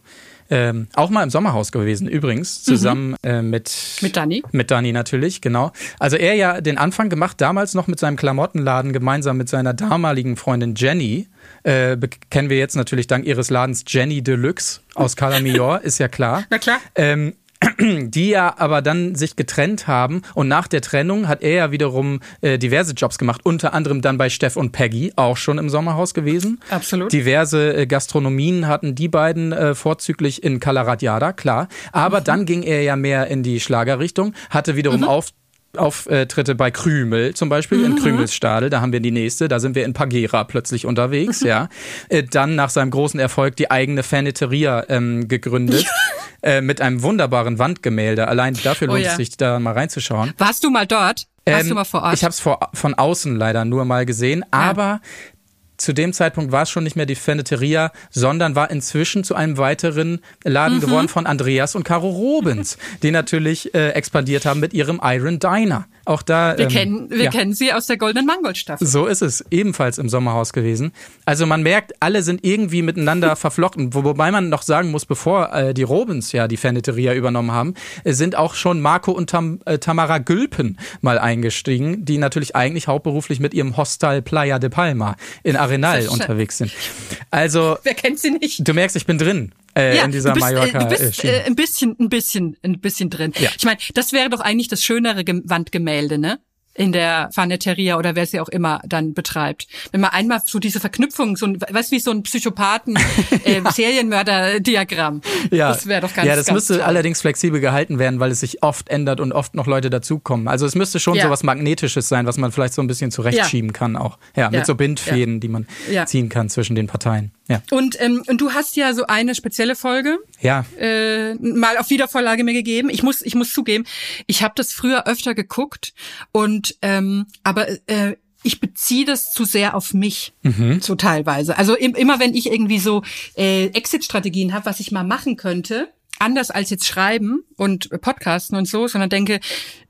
ähm, auch mal im Sommerhaus gewesen, übrigens, zusammen äh, mit Mit Dani. mit Dani natürlich, genau. Also er ja den Anfang gemacht, damals noch mit seinem Klamottenladen, gemeinsam mit seiner damaligen Freundin Jenny. Äh, kennen wir jetzt natürlich dank ihres Ladens Jenny Deluxe aus Cala Major, ist ja klar. Na klar. Ähm, die ja aber dann sich getrennt haben und nach der Trennung hat er ja wiederum äh, diverse Jobs gemacht, unter anderem dann bei Steff und Peggy, auch schon im Sommerhaus gewesen. Absolut. Diverse äh, Gastronomien hatten die beiden äh, vorzüglich in Calaratiada, klar. Aber dann ging er ja mehr in die Schlagerrichtung, hatte wiederum auf Auftritte bei Krümel zum Beispiel, in Krümelsstadel, da haben wir die nächste, da sind wir in Pagera plötzlich unterwegs, ja. Äh, Dann nach seinem großen Erfolg die eigene Faneteria ähm, gegründet, äh, mit einem wunderbaren Wandgemälde. Allein dafür Oh lohnt ja. es sich, da mal reinzuschauen. Warst du mal dort? Warst Ähm, du mal vor Ort? Ich habe es von außen leider nur mal gesehen, aber zu dem Zeitpunkt war es schon nicht mehr die Faneteria, sondern war inzwischen zu einem weiteren Mhm. Laden geworden von Andreas und Caro Robens, die natürlich äh, expandiert haben mit ihrem Iron Diner. Auch da. wir ähm, kennen, wir ja. kennen sie aus der Goldenen Mangold-Staffel. So ist es, ebenfalls im Sommerhaus gewesen. Also man merkt, alle sind irgendwie miteinander verflochten. Wo- Wobei man noch sagen muss, bevor äh, die Robens ja die Faneteria übernommen haben, äh, sind auch schon Marco und Tam, äh, Tamara Gülpen mal eingestiegen, die natürlich eigentlich hauptberuflich mit ihrem Hostel Playa de Palma in Arenal unterwegs sind. Also Wer kennt sie nicht? du merkst, ich bin drin äh, in dieser du bist, Mallorca. äh, du äh, bist äh, ein bisschen, ein bisschen, ein bisschen drin. Ja. Ich meine, das wäre doch eigentlich das schönere Gem- Wandgemälde, ne? In der Faneteria oder wer sie auch immer dann betreibt. Wenn man einmal so diese Verknüpfung, so ein, weißt wie so ein Psychopathen, äh. Ja, Das wäre doch ganz ja, das ganz müsste toll. allerdings flexibel gehalten werden, weil es sich oft ändert und oft noch Leute dazukommen. Also es müsste schon Ja. so was Magnetisches sein, was man vielleicht so ein bisschen zurechtschieben kann auch. Ja, mit Ja. so Bindfäden, die man Ja. ziehen kann zwischen den Parteien. Ja. Und, ähm, und du hast ja so eine spezielle Folge Ja. äh, mal auf Wiedervorlage mir gegeben. Ich muss, ich muss zugeben, ich habe das früher öfter geguckt und ähm, aber äh, ich beziehe das zu sehr auf mich, so teilweise. Also im, immer wenn ich irgendwie so äh, Exit-Strategien habe, was ich mal machen könnte, anders als jetzt schreiben und podcasten und so, sondern denke,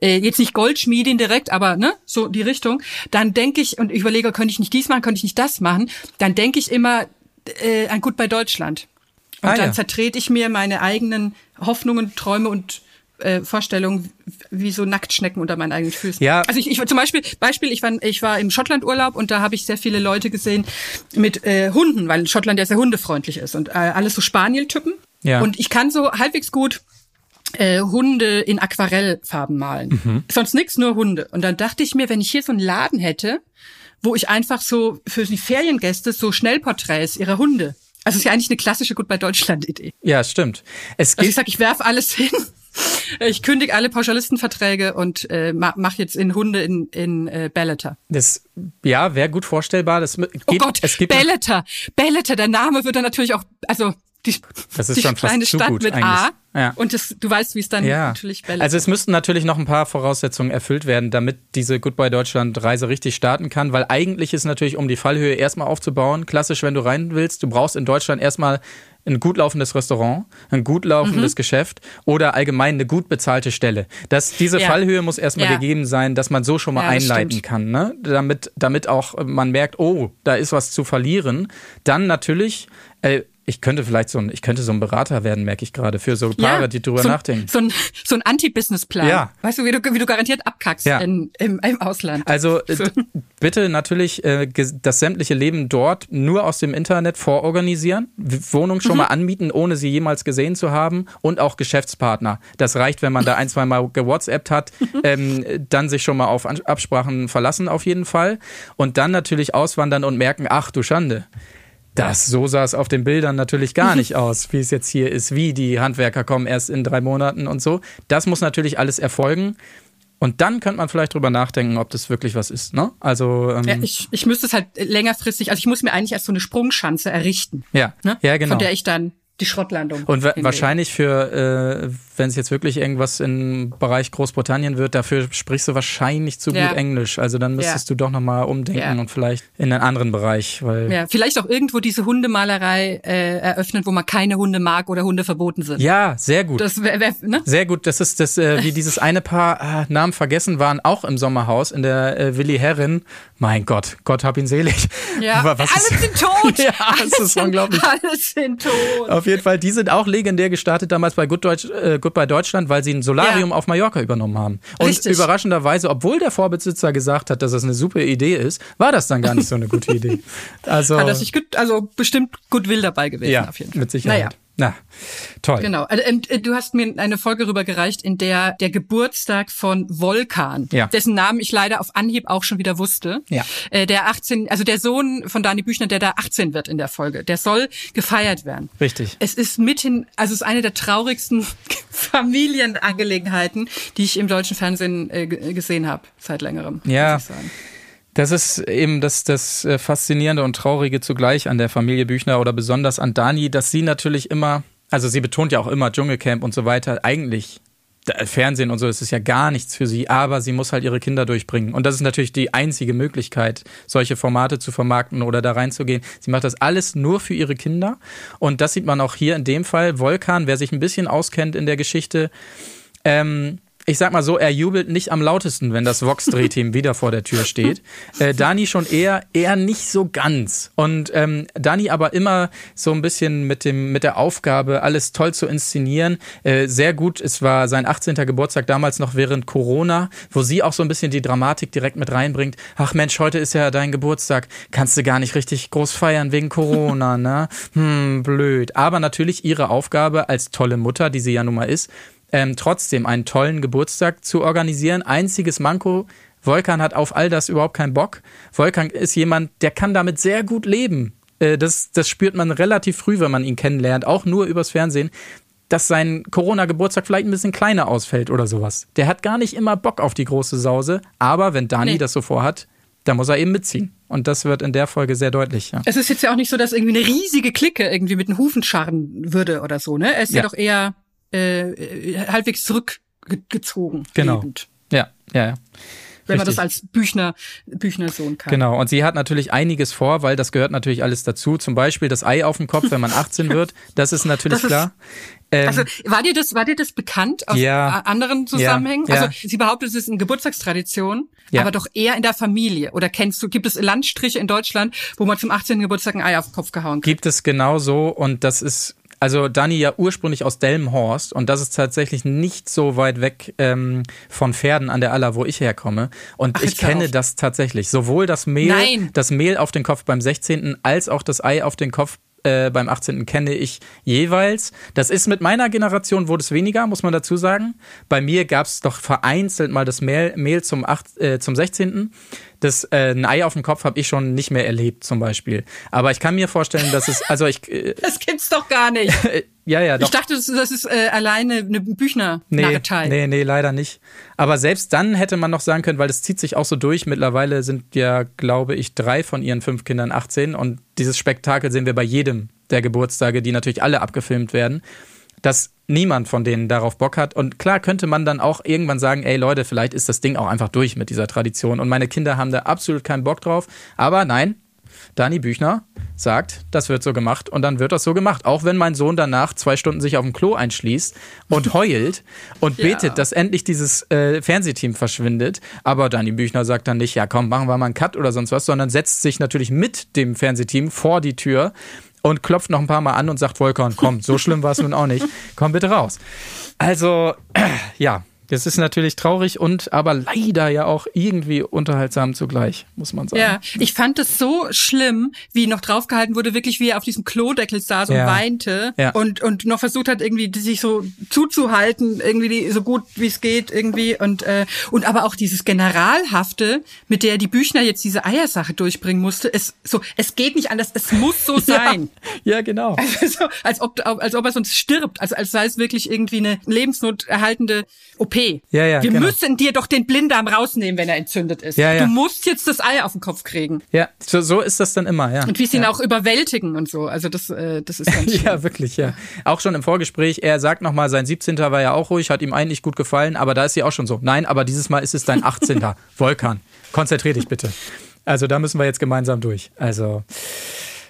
äh, jetzt nicht Goldschmiedin direkt, aber ne, so die Richtung, dann denke ich und ich überlege, könnte ich nicht dies machen, könnte ich nicht das machen, dann denke ich immer äh, an Gut bei Deutschland. Und Ah, dann ja. zertrete ich mir meine eigenen Hoffnungen, Träume und äh, Vorstellungen wie so Nacktschnecken unter meinen eigenen Füßen. Ja. Also ich, ich zum Beispiel, Beispiel, ich war, ich war im Schottland-Urlaub und da habe ich sehr viele Leute gesehen mit äh, Hunden, weil Schottland ja sehr hundefreundlich ist und äh, alles so Spaniel-Typen. Ja. Und ich kann so halbwegs gut äh, Hunde in Aquarellfarben malen. Mhm. Sonst nix, nur Hunde. Und dann dachte ich mir, wenn ich hier so einen Laden hätte, wo ich einfach so für die Feriengäste so Schnellporträts ihrer Hunde. Also ist ja eigentlich eine klassische Gut bei Deutschland Idee. Ja, stimmt. Es Also ich sag, ich werf alles hin. Ich kündige alle Pauschalistenverträge und äh, ma- mach jetzt in Hunde in, in äh, Bellator. das, ja, wäre gut vorstellbar. Das geht, Oh Gott, es gibt Bellator. Bellator, der Name wird dann natürlich auch, also die, Das ist die schon fast kleine Stadt gut mit A. eigentlich. Ja. Und das, du weißt, wie es dann Ja, natürlich Bellator. also es müssten natürlich noch ein paar Voraussetzungen erfüllt werden, damit diese Goodbye Deutschland Reise richtig starten kann, weil eigentlich ist natürlich, um die Fallhöhe erstmal aufzubauen, klassisch, wenn du rein willst, du brauchst in Deutschland erstmal ein gut laufendes Restaurant, ein gut laufendes Mhm. Geschäft oder allgemein eine gut bezahlte Stelle. Das, diese Ja. Fallhöhe muss erstmal Ja. gegeben sein, dass man so schon mal Ja, einleiten stimmt. kann, ne? damit, damit auch man merkt, oh, da ist was zu verlieren. Dann natürlich, äh, ich könnte vielleicht so ein, ich könnte so ein Berater werden, merke ich gerade, für so Paare, Ja, die drüber so, nachdenken. So ein, so ein Anti-Business-Plan. Ja. Weißt du wie, du, wie du garantiert abkackst Ja. in, im, im Ausland. Also So. bitte natürlich äh, das sämtliche Leben dort nur aus dem Internet vororganisieren, Wohnung schon mal anmieten, ohne sie jemals gesehen zu haben und auch Geschäftspartner. Das reicht, wenn man da ein, zwei Mal gewhatsappt hat, ähm, dann sich schon mal auf Absprachen verlassen auf jeden Fall und dann natürlich auswandern und merken, ach du Schande. Das, so sah es auf den Bildern natürlich gar nicht aus, wie es jetzt hier ist, wie die Handwerker kommen erst in drei Monaten und so. Das muss natürlich alles erfolgen. Und dann könnte man vielleicht drüber nachdenken, ob das wirklich was ist. Ne? Also ähm, Ja, ich, ich müsste es halt längerfristig, also ich muss mir eigentlich erst so eine Sprungschanze errichten. ja, Ne? ja, genau. Von der ich dann die Schrottlandung. und wa hinlege. wahrscheinlich für, äh, wenn es jetzt wirklich irgendwas im Bereich Großbritannien wird, dafür sprichst du wahrscheinlich zu Ja. gut Englisch. Also dann müsstest du doch nochmal umdenken Ja. und vielleicht in einen anderen Bereich, weil Ja, vielleicht auch irgendwo diese Hundemalerei äh, eröffnen, wo man keine Hunde mag oder Hunde verboten sind. ja, sehr gut. Das wäre, wär, ne? Sehr gut, das ist das, äh, wie dieses eine Paar, ah, Namen vergessen, waren auch im Sommerhaus in der äh, Willi Herren. Mein Gott, Gott hab ihn selig. Ja, Wa- was alles ist- sind tot. Ja, das ist unglaublich. Alles sind tot. Auf jeden Fall, die sind auch legendär gestartet damals bei Good Deutsch, äh, Goodbye Deutschland, weil sie ein Solarium Ja. auf Mallorca übernommen haben. Und Richtig. überraschenderweise, obwohl der Vorbesitzer gesagt hat, dass das eine super Idee ist, war das dann gar nicht so eine gute Idee. Also Hat das sich gut, also bestimmt gut will dabei gewesen ja, auf jeden Fall. mit Sicherheit. Naja. Na, toll. Genau. Also, ähm, du hast mir eine Folge rübergereicht, in der der Geburtstag von Volkan, Ja. dessen Namen ich leider auf Anhieb auch schon wieder wusste, Ja. äh, der 18, also der Sohn von Dani Büchner, der da 18 wird in der Folge, der soll gefeiert werden. Richtig. Es ist mithin, also es ist eine der traurigsten Familienangelegenheiten, die ich im deutschen Fernsehen äh, gesehen habe seit längerem. Ja. Das ist eben das, das äh, Faszinierende und Traurige zugleich an der Familie Büchner oder besonders an Dani, dass sie natürlich immer, also sie betont ja auch immer Dschungelcamp und so weiter, eigentlich Fernsehen und so, das ist ja gar nichts für sie, aber sie muss halt ihre Kinder durchbringen. Und das ist natürlich die einzige Möglichkeit, solche Formate zu vermarkten oder da reinzugehen. Sie macht das alles nur für ihre Kinder. Und das sieht man auch hier in dem Fall. Volkan, wer sich ein bisschen auskennt in der Geschichte, ähm, ich sag mal so, er jubelt nicht am lautesten, wenn das Vox-Drehteam wieder vor der Tür steht. Äh, Dani schon eher, eher nicht so ganz. Und ähm, Dani aber immer so ein bisschen mit dem, mit der Aufgabe, alles toll zu inszenieren. Äh, sehr gut. Es war sein 18. Geburtstag damals noch während Corona, wo sie auch so ein bisschen die Dramatik direkt mit reinbringt. Ach Mensch, heute ist ja dein Geburtstag. Kannst du gar nicht richtig groß feiern wegen Corona, ne? Hm, blöd. Aber natürlich ihre Aufgabe als tolle Mutter, die sie ja nun mal ist, ähm, trotzdem einen tollen Geburtstag zu organisieren. Einziges Manko, Volkan hat auf all das überhaupt keinen Bock. Volkan ist jemand, der kann damit sehr gut leben. Äh, das, das spürt man relativ früh, wenn man ihn kennenlernt, auch nur übers Fernsehen, dass sein Corona-Geburtstag vielleicht ein bisschen kleiner ausfällt oder sowas. Der hat gar nicht immer Bock auf die große Sause, aber wenn Dani Nee. das so vorhat, dann muss er eben mitziehen. Und das wird in der Folge sehr deutlich. Ja. Es ist jetzt ja auch nicht so, dass irgendwie eine riesige Clique irgendwie mit den Hufen scharren würde oder so, ne? Er ist ja, Ja. doch eher äh, äh, halbwegs zurückgezogen. Genau. lebend, Ja, ja, ja. wenn man Richtig. das als Büchner, Büchner Sohn kann. Genau, und sie hat natürlich einiges vor, weil das gehört natürlich alles dazu. Zum Beispiel das Ei auf dem Kopf, wenn man 18 wird. Das ist natürlich Das ist- klar. Ähm, Also war dir das, war dir das bekannt aus Ja. anderen Zusammenhängen? Ja, ja. Also sie behauptet, es ist eine Geburtstagstradition, Ja. aber doch eher in der Familie. Oder kennst du, gibt es Landstriche in Deutschland, wo man zum 18. Geburtstag ein Ei auf den Kopf gehauen kriegt? gibt es genau so und das ist also Dani ja ursprünglich aus Delmenhorst und das ist tatsächlich nicht so weit weg ähm, von Pferden an der Aller, wo ich herkomme. Und Ach, ich kenne das tatsächlich. Sowohl das Mehl, Nein. das Mehl auf den Kopf beim 16. als auch das Ei auf den Kopf äh, beim 18. kenne ich jeweils. Das ist mit meiner Generation wurde es weniger, muss man dazu sagen. Bei mir gab es doch vereinzelt mal das Mehl, Mehl zum, 8, äh, zum 16. Das äh, ein Ei auf dem Kopf habe ich schon nicht mehr erlebt, zum Beispiel. Aber ich kann mir vorstellen, dass es, also ich, äh, Das gibt's doch gar nicht. ja, ja, doch. Ich dachte, das, das ist äh, alleine eine Nee, Büchner-Narretei. nee, nee, leider nicht. Aber selbst dann hätte man noch sagen können, weil das zieht sich auch so durch. Mittlerweile sind ja, glaube ich, drei von ihren fünf Kindern 18 und dieses Spektakel sehen wir bei jedem der Geburtstage, die natürlich alle abgefilmt werden, dass niemand von denen darauf Bock hat. Und klar könnte man dann auch irgendwann sagen, ey Leute, vielleicht ist das Ding auch einfach durch mit dieser Tradition und meine Kinder haben da absolut keinen Bock drauf. Aber nein, Dani Büchner sagt, das wird so gemacht und dann wird das so gemacht. Auch wenn mein Sohn danach zwei Stunden sich auf dem Klo einschließt und heult und Ja. betet, dass endlich dieses äh, Fernsehteam verschwindet. Aber Dani Büchner sagt dann nicht, ja komm, machen wir mal einen Cut oder sonst was, sondern setzt sich natürlich mit dem Fernsehteam vor die Tür und klopft noch ein paar Mal an und sagt, Volkan, komm, so schlimm war es nun auch nicht. Komm bitte raus. Also, ja, das ist natürlich traurig und aber leider ja auch irgendwie unterhaltsam zugleich, muss man sagen. Ja, ich fand es so schlimm, wie noch draufgehalten wurde, wirklich wie er auf diesem Klodeckel saß und Ja. weinte Ja. und, und noch versucht hat, irgendwie sich so zuzuhalten, irgendwie die, so gut wie es geht, irgendwie. Und, äh, und aber auch dieses Generalhafte, mit der die Büchner jetzt diese Eiersache durchbringen musste, es, so, es geht nicht anders, es muss so sein. Ja, genau. so, als, ob, als ob er sonst stirbt, also als sei es wirklich irgendwie eine lebensnoterhaltende OP. Ja, ja, Wir genau. müssen dir doch den Blinddarm rausnehmen, wenn er entzündet ist. Ja, ja. Du musst jetzt das Ei auf den Kopf kriegen. Ja, so, so ist das dann immer, ja. Und wie sie ihn ja. auch überwältigen und so. Also das, äh, das ist ganz schön. Ja, wirklich, ja. Auch schon im Vorgespräch, er sagt nochmal, sein 17. war ja auch ruhig, hat ihm eigentlich gut gefallen, aber da ist sie auch schon so. Nein, aber dieses Mal ist es dein 18. Volkan, konzentrier dich bitte. Also da müssen wir jetzt gemeinsam durch. Also,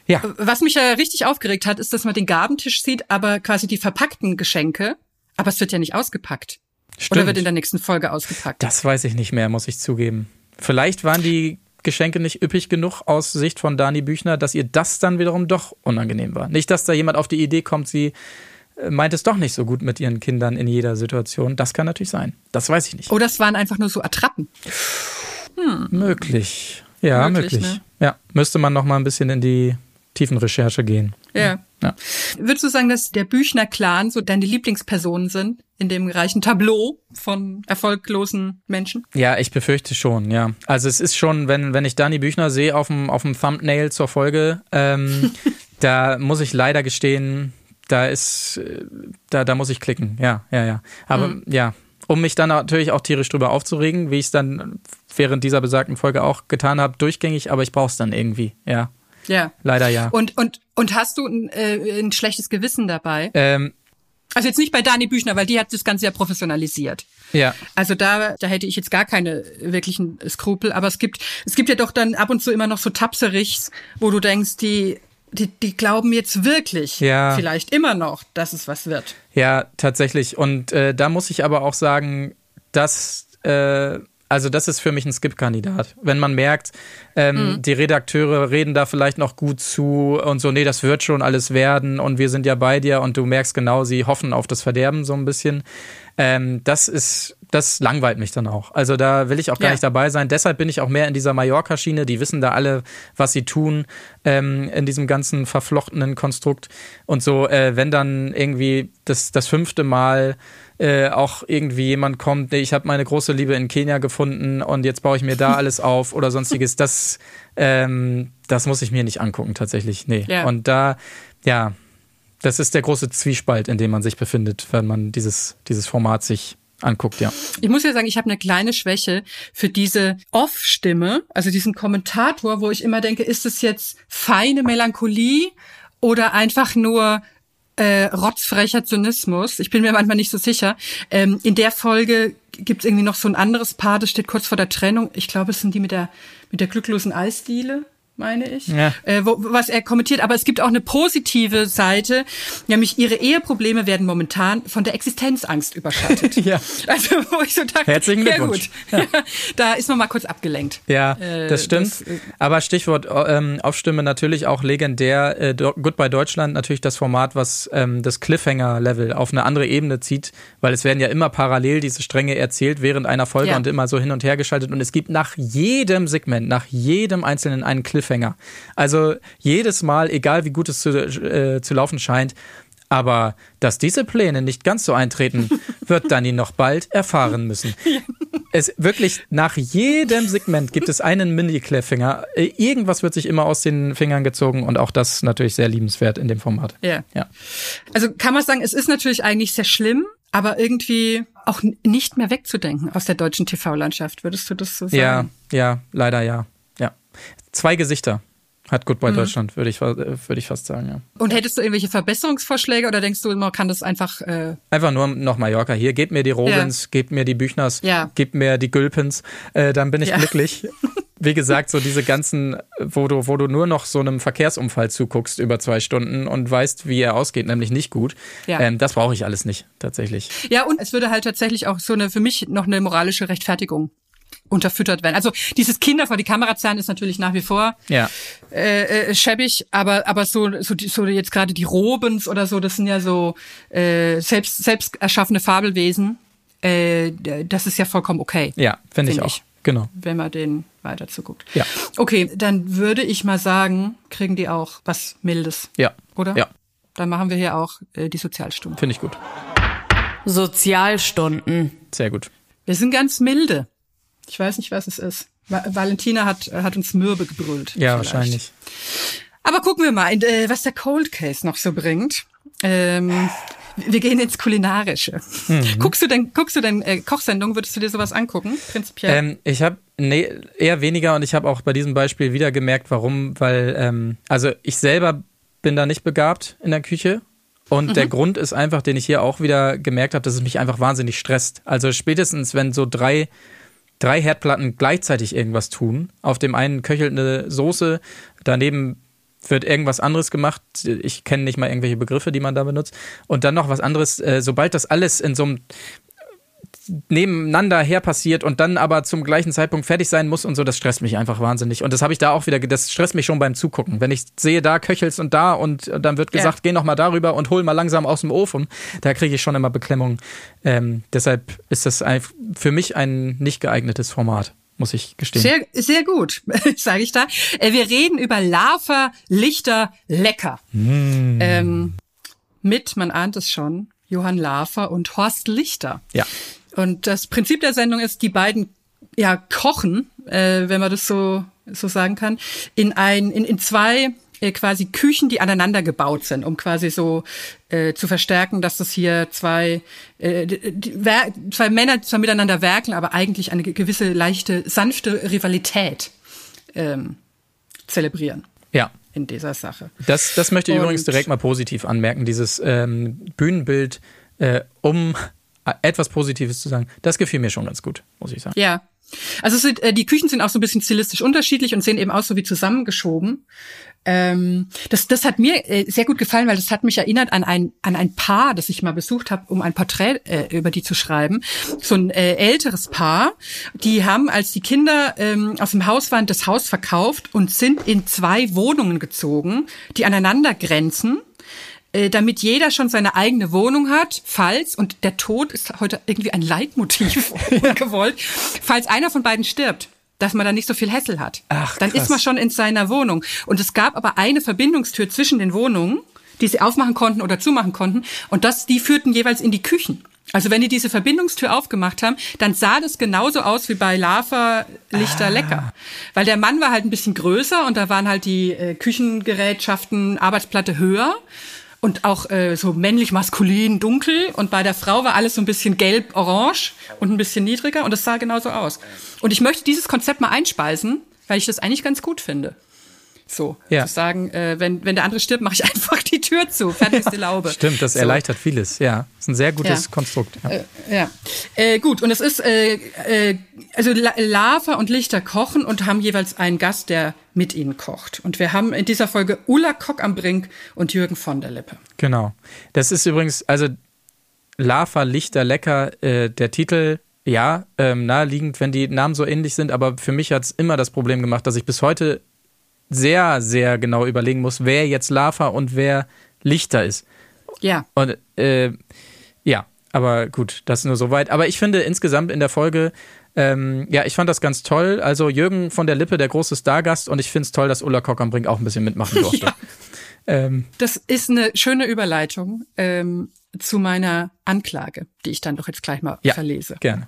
ja. Was mich ja richtig aufgeregt hat, ist, dass man den Gabentisch sieht, aber quasi die verpackten Geschenke. Aber es wird ja nicht ausgepackt. Stimmt. Oder wird in der nächsten Folge ausgepackt. Das weiß ich nicht mehr, muss ich zugeben. Vielleicht waren die Geschenke nicht üppig genug aus Sicht von Dani Büchner, dass ihr das dann wiederum doch unangenehm war. Nicht, dass da jemand auf die Idee kommt, sie äh, meint es doch nicht so gut mit ihren Kindern in jeder Situation. Das kann natürlich sein. Das weiß ich nicht. Oder es waren einfach nur so Attrappen. Möglich. Ja, Möglich, möglich. ne? Ja, müsste man noch mal ein bisschen in die Tiefenrecherche gehen. Ja. Ja. Würdest du sagen, dass der Büchner-Clan so deine Lieblingspersonen sind in dem reichen Tableau von erfolglosen Menschen? Ja, ich befürchte schon, ja. Also es ist schon, wenn, wenn ich Dani Büchner sehe auf dem, auf dem Thumbnail zur Folge, ähm, da muss ich leider gestehen, da ist, äh, da, da muss ich klicken, ja, ja, ja. Aber ja, um mich dann natürlich auch tierisch drüber aufzuregen, wie ich es dann während dieser besagten Folge auch getan habe, durchgängig, aber ich brauche es dann irgendwie, ja. Ja. Leider ja. Und, und, und hast du ein, äh, ein schlechtes Gewissen dabei? Ähm, Also jetzt nicht bei Dani Büchner, weil die hat das Ganze ja professionalisiert. ja. Also da, da hätte ich jetzt gar keine wirklichen Skrupel, aber es gibt, es gibt ja doch dann ab und zu immer noch so Tapserichs, wo du denkst, die, die, die glauben jetzt wirklich, Ja. vielleicht immer noch, dass es was wird. Ja, tatsächlich. Und äh, da muss ich aber auch sagen, dass, äh, also das ist für mich ein Skip-Kandidat. Wenn man merkt, ähm, die Redakteure reden da vielleicht noch gut zu und so, nee, das wird schon alles werden und wir sind ja bei dir und du merkst genau, sie hoffen auf das Verderben so ein bisschen. Ähm, das ist, das langweilt mich dann auch. Also da will ich auch gar Ja. nicht dabei sein. Deshalb bin ich auch mehr in dieser Mallorca-Schiene. Die wissen da alle, was sie tun ähm, in diesem ganzen verflochtenen Konstrukt. Und so, äh, wenn dann irgendwie das, das fünfte Mal äh, auch irgendwie jemand kommt, nee, ich habe meine große Liebe in Kenia gefunden und jetzt baue ich mir da alles auf oder sonstiges, das, ähm, das muss ich mir nicht angucken tatsächlich. Nee. Ja. Und da, ja, das ist der große Zwiespalt, in dem man sich befindet, wenn man dieses, dieses Format sich anguckt, ja. Ich muss ja sagen, ich habe eine kleine Schwäche für diese Off-Stimme, also diesen Kommentator, wo ich immer denke, ist es jetzt feine Melancholie oder einfach nur äh, rotzfrecher Zynismus? Ich bin mir manchmal nicht so sicher. Ähm, in der Folge gibt's irgendwie noch so ein anderes Paar, das steht kurz vor der Trennung. Ich glaube, es sind die mit der mit der glücklosen Eisdiele meine ich, Ja. äh, wo, was er kommentiert. Aber es gibt auch eine positive Seite, nämlich ihre Eheprobleme werden momentan von der Existenzangst überschattet. Ja. Also wo ich so dachte, Herzlichen ja Glückwunsch. gut, da ist man mal kurz abgelenkt. Ja, Äh, das stimmt. das, äh, Aber Stichwort ähm, Aufstimme natürlich auch legendär. Äh, Goodbye Deutschland natürlich das Format, was ähm, das Cliffhanger-Level auf eine andere Ebene zieht, weil es werden ja immer parallel diese Stränge erzählt während einer Folge Ja. und immer so hin und her geschaltet und es gibt nach jedem Segment, nach jedem einzelnen einen Cliffhanger. Also jedes Mal, egal wie gut es zu, äh, zu laufen scheint, aber dass diese Pläne nicht ganz so eintreten, wird Dani noch bald erfahren müssen. Es wirklich nach jedem Segment gibt es einen Mini-Cliffhanger. Äh, Irgendwas wird sich immer aus den Fingern gezogen und auch das natürlich sehr liebenswert in dem Format. Ja. Ja. Also kann man sagen, es ist natürlich eigentlich sehr schlimm, aber irgendwie auch nicht mehr wegzudenken aus der deutschen TV-Landschaft. Würdest du das so sagen? Ja, ja, leider ja. Ja. Zwei Gesichter hat Goodbye Mhm. Deutschland, würde ich, äh, würde ich fast sagen, ja. Und hättest du irgendwelche Verbesserungsvorschläge oder denkst du, man kann das einfach äh, Einfach nur noch Mallorca. Hier, gebt mir die Robins, gebt mir die Büchners, Ja. gebt mir die Gülpens, äh, dann bin ich Ja. glücklich. Wie gesagt, so diese ganzen, wo du, wo du nur noch so einem Verkehrsunfall zuguckst über zwei Stunden und weißt, wie er ausgeht, nämlich nicht gut. Ja. Ähm, das brauche ich alles nicht, tatsächlich. Ja, und es würde halt tatsächlich auch so eine für mich noch eine moralische Rechtfertigung unterfüttert werden. Also dieses Kinder vor die Kamera zerren ist natürlich nach wie vor Ja. äh, äh, schäbig, aber aber so so, die, so jetzt gerade die Robens oder so, das sind ja so äh, selbst selbst erschaffene Fabelwesen. Äh, das ist ja vollkommen okay. Ja, finde ich Find auch. ich. Genau. wenn man den weiter zuguckt. Ja. Okay, dann würde ich mal sagen, kriegen die auch was Mildes, Ja. oder? Ja, Dann machen wir hier auch äh, die Sozialstunde. finde ich gut. Sozialstunden. Sehr gut. Wir sind ganz milde. Ich weiß nicht, was es ist. Va Valentina hat, hat uns mürbe gebrüllt. Ja, vielleicht. wahrscheinlich. Aber gucken wir mal, äh, was der Cold Case noch so bringt. Ähm, wir gehen ins Kulinarische. Mhm. Guckst du denn, guckst du denn äh, Kochsendungen? Würdest du dir sowas angucken, prinzipiell? Ähm, ich habe nee, eher weniger und ich habe auch bei diesem Beispiel wieder gemerkt, warum, weil ähm, also ich selber bin da nicht begabt in der Küche und der Grund ist einfach, den ich hier auch wieder gemerkt habe, dass es mich einfach wahnsinnig stresst. Also spätestens, wenn so drei drei Herdplatten gleichzeitig irgendwas tun, auf dem einen köchelt eine Soße, daneben wird irgendwas anderes gemacht. Ich kenne nicht mal irgendwelche Begriffe, die man da benutzt. Und dann noch was anderes. Äh, sobald das alles in so einem nebeneinander her passiert und dann aber zum gleichen Zeitpunkt fertig sein muss und so, das stresst mich einfach wahnsinnig. Und das habe ich da auch wieder, das stresst mich schon beim Zugucken. Wenn ich sehe, da köchelst und da und dann wird gesagt, Ja. geh noch mal darüber und hol mal langsam aus dem Ofen, da kriege ich schon immer Beklemmung. Ähm, deshalb ist das ein, für mich ein nicht geeignetes Format, muss ich gestehen. Sehr, sehr gut, sage ich da. Äh, wir reden über Lava, Lichter, Lecker. Ähm, mit, man ahnt es schon, Johann Lafer und Horst Lichter. ja. Und das Prinzip der Sendung ist, die beiden ja kochen, äh, wenn man das so so sagen kann, in ein in, in zwei äh, quasi Küchen, die aneinander gebaut sind, um quasi so äh, zu verstärken, dass das hier zwei äh, die, zwei Männer zwar miteinander werkeln, aber eigentlich eine ge- gewisse leichte sanfte Rivalität ähm, zelebrieren Ja. in dieser Sache. Das, das möchte ich Und- übrigens direkt mal positiv anmerken, dieses ähm, Bühnenbild, äh, um etwas Positives zu sagen. Das gefiel mir schon ganz gut, muss ich sagen. Ja. Also sind, äh, die Küchen sind auch so ein bisschen stilistisch unterschiedlich und sehen eben aus so wie zusammengeschoben. Ähm, das, das hat mir äh, sehr gut gefallen, weil das hat mich erinnert an ein, an ein Paar, das ich mal besucht habe, um ein Porträt äh, über die zu schreiben. So ein äh, älteres Paar, die haben, als die Kinder ähm, aus dem Haus waren, das Haus verkauft und sind in zwei Wohnungen gezogen, die aneinander grenzen äh, damit jeder schon seine eigene Wohnung hat, falls, und der Tod ist heute irgendwie ein Leitmotiv gewollt, falls einer von beiden stirbt, dass man dann nicht so viel Hässel hat. Ach, dann krass. ist man schon in seiner Wohnung. Und es gab aber eine Verbindungstür zwischen den Wohnungen, die sie aufmachen konnten oder zumachen konnten, und das, die führten jeweils in die Küchen. Also wenn die diese Verbindungstür aufgemacht haben, dann sah das genauso aus wie bei Lava Lichter Lecker. Weil der Mann war halt ein bisschen größer und da waren halt die äh, Küchengerätschaften, Arbeitsplatte höher und auch äh, so männlich maskulin dunkel und bei der Frau war alles so ein bisschen gelb orange und ein bisschen niedriger und das sah genauso aus. Und ich möchte dieses Konzept mal einspeisen, weil ich das eigentlich ganz gut finde. So, Ja. zu sagen, äh, wenn, wenn der andere stirbt, mache ich einfach die Tür zu. Fertig ist die Laube. Stimmt, das So. erleichtert vieles. Ja, ist ein sehr gutes Ja. Konstrukt. Ja. Ja, äh, gut. Und es ist äh, äh, also La Lava und Lichter kochen und haben jeweils einen Gast, der mit ihnen kocht. Und wir haben in dieser Folge Ulla Kock am Brink und Jürgen von der Lippe. Genau. Das ist übrigens, also Lava, Lichter, Lecker, äh, der Titel, ja, ähm, naheliegend, wenn die Namen so ähnlich sind, aber für mich hat es immer das Problem gemacht, dass ich bis heute sehr, sehr genau überlegen muss, wer jetzt Lava und wer Lichter ist. Ja, Und äh, ja, aber gut, das nur soweit. Aber ich finde insgesamt in der Folge, ähm, ja, ich fand das ganz toll. Also Jürgen von der Lippe, der große Stargast, und ich finde es toll, dass Ulla Kock am Brink auch ein bisschen mitmachen durfte. ähm, das ist eine schöne Überleitung ähm, zu meiner Anklage, die ich dann doch jetzt gleich mal ja, verlese. gerne.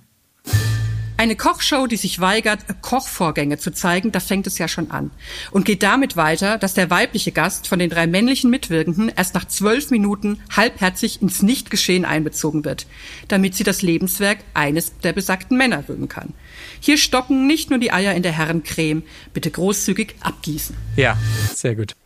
Eine Kochshow, die sich weigert, Kochvorgänge zu zeigen, da fängt es ja schon an. Und geht damit weiter, dass der weibliche Gast von den drei männlichen Mitwirkenden erst nach zwölf Minuten halbherzig ins Nichtgeschehen einbezogen wird, damit sie das Lebenswerk eines der besagten Männer rühmen kann. Hier stocken nicht nur die Eier in der Herrencreme, bitte großzügig abgießen. Ja, sehr gut.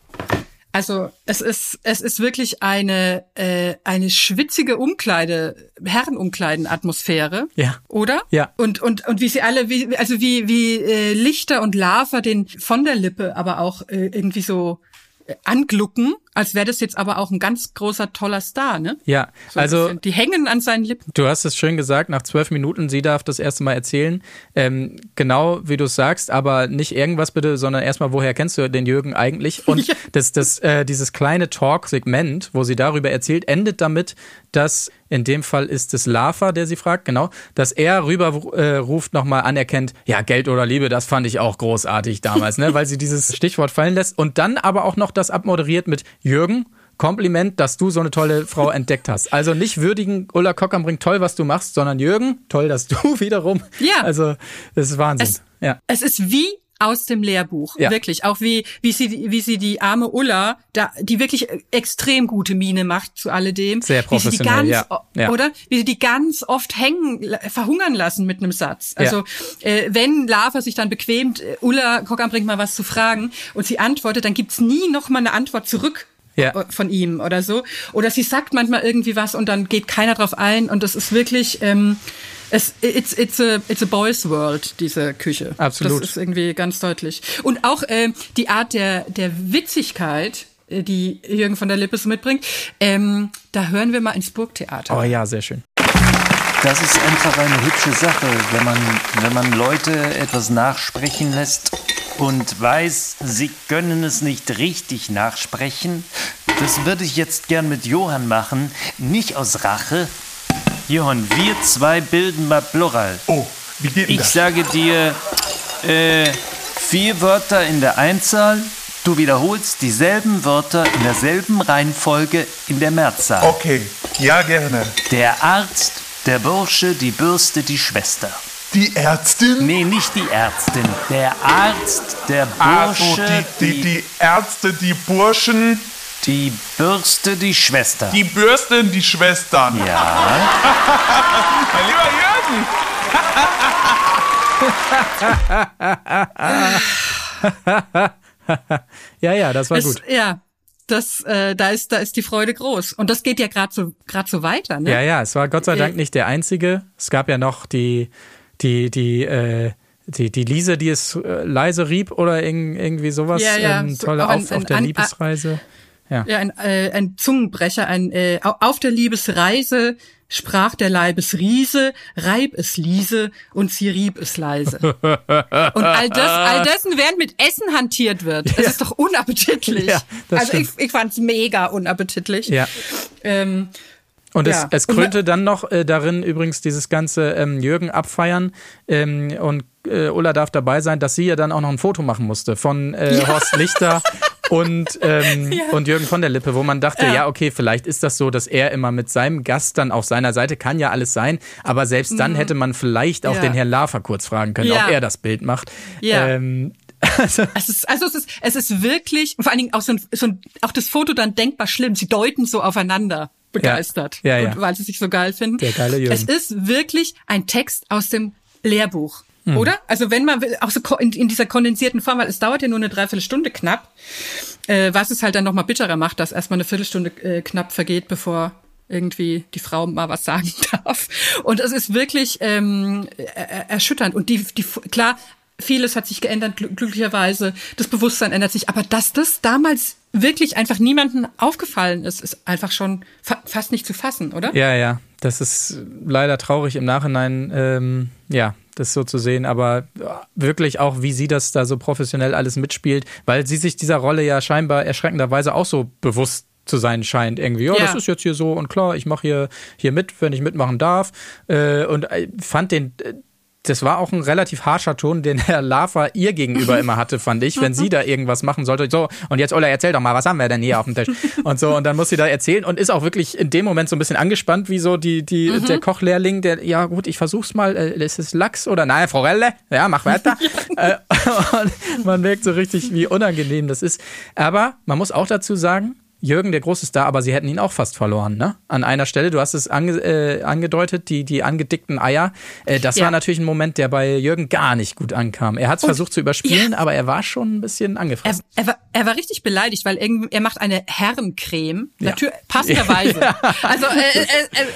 Also es ist es ist wirklich eine äh, eine schwitzige Umkleide Herrenumkleiden-Atmosphäre, Ja. oder? Ja. Und und und wie sie alle wie also wie wie äh, Lichter und Lava den von der Lippe aber auch äh, irgendwie so äh, anglucken als wäre das jetzt aber auch ein ganz großer, toller Star, ne? Ja, So also. Die hängen an seinen Lippen. Du hast es schön gesagt, nach zwölf Minuten, sie darf das erste Mal erzählen. Ähm, genau wie du es sagst, aber nicht irgendwas bitte, sondern erstmal, woher kennst du den Jürgen eigentlich? Und Ja. das, das, äh, dieses kleine Talk-Segment, wo sie darüber erzählt, endet damit, dass in dem Fall ist es Lava, der sie fragt, genau, dass er rüber äh, ruft, nochmal anerkennt, ja, Geld oder Liebe, das fand ich auch großartig damals, ne? weil sie dieses Stichwort fallen lässt und dann aber auch noch das abmoderiert mit Jürgen. Kompliment, dass du so eine tolle Frau entdeckt hast. Also nicht würdigen, Ulla Kockernbrink, toll, was du machst, sondern Jürgen, toll, dass du wiederum. Ja. Also, das ist Wahnsinn. Es- ja. Es ist wie aus dem Lehrbuch, Ja. wirklich. Auch wie wie sie wie sie die arme Ulla, da die wirklich extrem gute Miene macht zu alledem. Sehr wie sie die professionell, ganz, ja. Ja. oder wie sie die ganz oft hängen verhungern lassen mit einem Satz. Also äh, wenn Lava sich dann bequemt, äh, Ulla Kockern bringt mal was zu fragen und sie antwortet, dann gibt's nie noch mal eine Antwort zurück. Ja. äh, von ihm oder so. Oder sie sagt manchmal irgendwie was und dann geht keiner drauf ein und das ist wirklich, ähm, es, it's, it's, a, it's a boys world, diese Küche. Absolut. Das ist irgendwie ganz deutlich. Und auch ähm, die Art der, der Witzigkeit, äh, die Jürgen von der Lippe so mitbringt, ähm, da hören wir mal ins Burgtheater. Oh ja, sehr schön. Das ist einfach eine hübsche Sache, wenn man, wenn man Leute etwas nachsprechen lässt und weiß, sie können es nicht richtig nachsprechen. Das würde ich jetzt gern mit Johann machen, nicht aus Rache. Johann, wir zwei bilden mal Plural. Oh, wie geht denn Ich das? sage dir äh, vier Wörter in der Einzahl. Du wiederholst dieselben Wörter in derselben Reihenfolge in der Mehrzahl. Okay, ja gerne. Der Arzt, der Bursche, die Bürste, die Schwester. Die Ärztin? Nee, nicht die Ärztin. Der Arzt, der Also Bursche, die, die, die Ärzte, die Burschen, die Bürste, die Schwester. die Bürsten, die Schwestern. ja, Mein lieber Jürgen! Ja, ja, das war Es- gut. Ja, das, äh, da ist, da ist die Freude groß. Und das geht ja gerade so, gerade so weiter, ne? Ja, ja, es war Gott sei Dank Äh, nicht der einzige. Es gab ja noch die, die, die, äh, die, die Lise, die es äh, leise rieb oder irg irgendwie sowas. Ja, ja, Ähm, tolle ein- auf, auf ein- der ein- Liebesreise. Ja. Ja, ein, äh, ein Zungenbrecher, ein äh, au- auf der Liebesreise sprach der Leibesriese, reib es Liese und sie rieb es leise. und all das, all dessen während mit Essen hantiert wird. Das ist doch unappetitlich. Ja, das also ich, stimmt. ich fand's mega unappetitlich. Ja. Ähm, Und Ja. es, es krönte dann noch äh, darin übrigens dieses ganze ähm, Jürgen abfeiern ähm, und äh, Ulla darf dabei sein, dass sie ja dann auch noch ein Foto machen musste von äh, Horst Lichter und, ähm, und Jürgen von der Lippe, wo man dachte, ja. Ja. okay, vielleicht ist das so, dass er immer mit seinem Gast dann auf seiner Seite, kann ja alles sein, aber selbst dann hätte man vielleicht auch Ja. den Herrn Lafer kurz fragen können, Ja. ob er das Bild macht. Ja. Ähm, also, es ist, also es ist, es ist wirklich, vor allen Dingen auch so ein, so ein, auch das Foto dann denkbar schlimm. Sie deuten so aufeinander begeistert, Ja, ja. Und, weil sie sich so geil finden. Der geile Jürgen. Es ist wirklich ein Text aus dem Lehrbuch. Hm. Oder? Also wenn man will, auch so in, in dieser kondensierten Form, weil es dauert ja nur eine Dreiviertelstunde knapp, äh, was es halt dann nochmal bitterer macht, dass erstmal eine Viertelstunde äh, knapp vergeht, bevor irgendwie die Frau mal was sagen darf. Und es ist wirklich ähm, er- er- erschütternd. Und die, die klar, vieles hat sich geändert, gl- glücklicherweise. Das Bewusstsein ändert sich. Aber dass das damals wirklich einfach niemandem aufgefallen ist, ist einfach schon fa fast nicht zu fassen, oder? Ja, ja, das ist leider traurig im Nachhinein, ähm, ja, das so zu sehen, aber ja, wirklich auch, wie sie das da so professionell alles mitspielt, weil sie sich dieser Rolle ja scheinbar erschreckenderweise auch so bewusst zu sein scheint irgendwie. Ja, Ja. das ist jetzt hier so und klar, ich mache hier, hier mit, wenn ich mitmachen darf. Äh, und äh, fand den, äh, das war auch ein relativ harscher Ton, den Herr Lava ihr gegenüber immer hatte, fand ich, wenn sie da irgendwas machen sollte. So, und jetzt, Ola, erzähl doch mal, was haben wir denn hier auf dem Tisch? Und so, und dann muss sie da erzählen und ist auch wirklich in dem Moment so ein bisschen angespannt, wie so die, die, der Kochlehrling, der, ja gut, ich versuch's mal, äh, ist es Lachs oder nein, Forelle? Ja, mach weiter. äh, und man merkt so richtig, wie unangenehm das ist. Aber man muss auch dazu sagen, Jürgen, der große Star, aber sie hätten ihn auch fast verloren, ne? An einer Stelle, du hast es ange, äh, angedeutet, die, die angedickten Eier. Äh, das Ja. war natürlich ein Moment, der bei Jürgen gar nicht gut ankam. Er hat es versucht zu überspielen, aber er war schon ein bisschen Er, angefressen. er, war, er war richtig beleidigt, weil irgendwie, er macht eine Herrencreme. Natürlich, passenderweise. Also äh,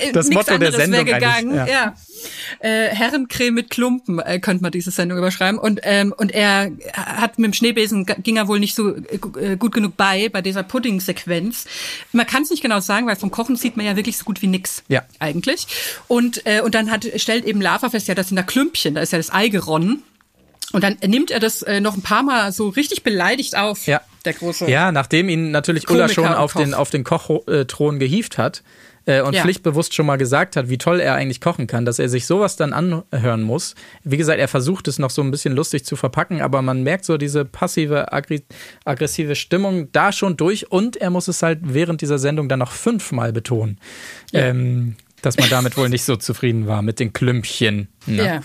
äh, äh, Das nichts Motto der anderes wäre Sendung gegangen. ja. Äh, Herrencreme mit Klumpen äh, könnte man diese Sendung überschreiben. Und, ähm, und er hat mit dem Schneebesen ging er wohl nicht so äh, gut genug bei, bei dieser Pudding-Sequenz. Man kann es nicht genau sagen, weil vom Kochen sieht man ja wirklich so gut wie nix. Ja. Eigentlich. Und, äh, und dann hat, stellt eben Lava fest, ja, das sind da Klümpchen, da ist ja das Ei geronnen. Und dann nimmt er das äh, noch ein paar Mal so richtig beleidigt auf. Ja. Der große. Ja, nachdem ihn natürlich Ulla Komiker schon und auf den, auf den Kochthron gehievt hat äh, und Ja. pflichtbewusst schon mal gesagt hat, wie toll er eigentlich kochen kann, dass er sich sowas dann anhören muss. Wie gesagt, er versucht es noch so ein bisschen lustig zu verpacken, aber man merkt so diese passive, aggr aggressive Stimmung da schon durch und er muss es halt während dieser Sendung dann noch fünfmal betonen. Ähm, dass man damit wohl nicht so zufrieden war mit den Klümpchen. Ne? Ja.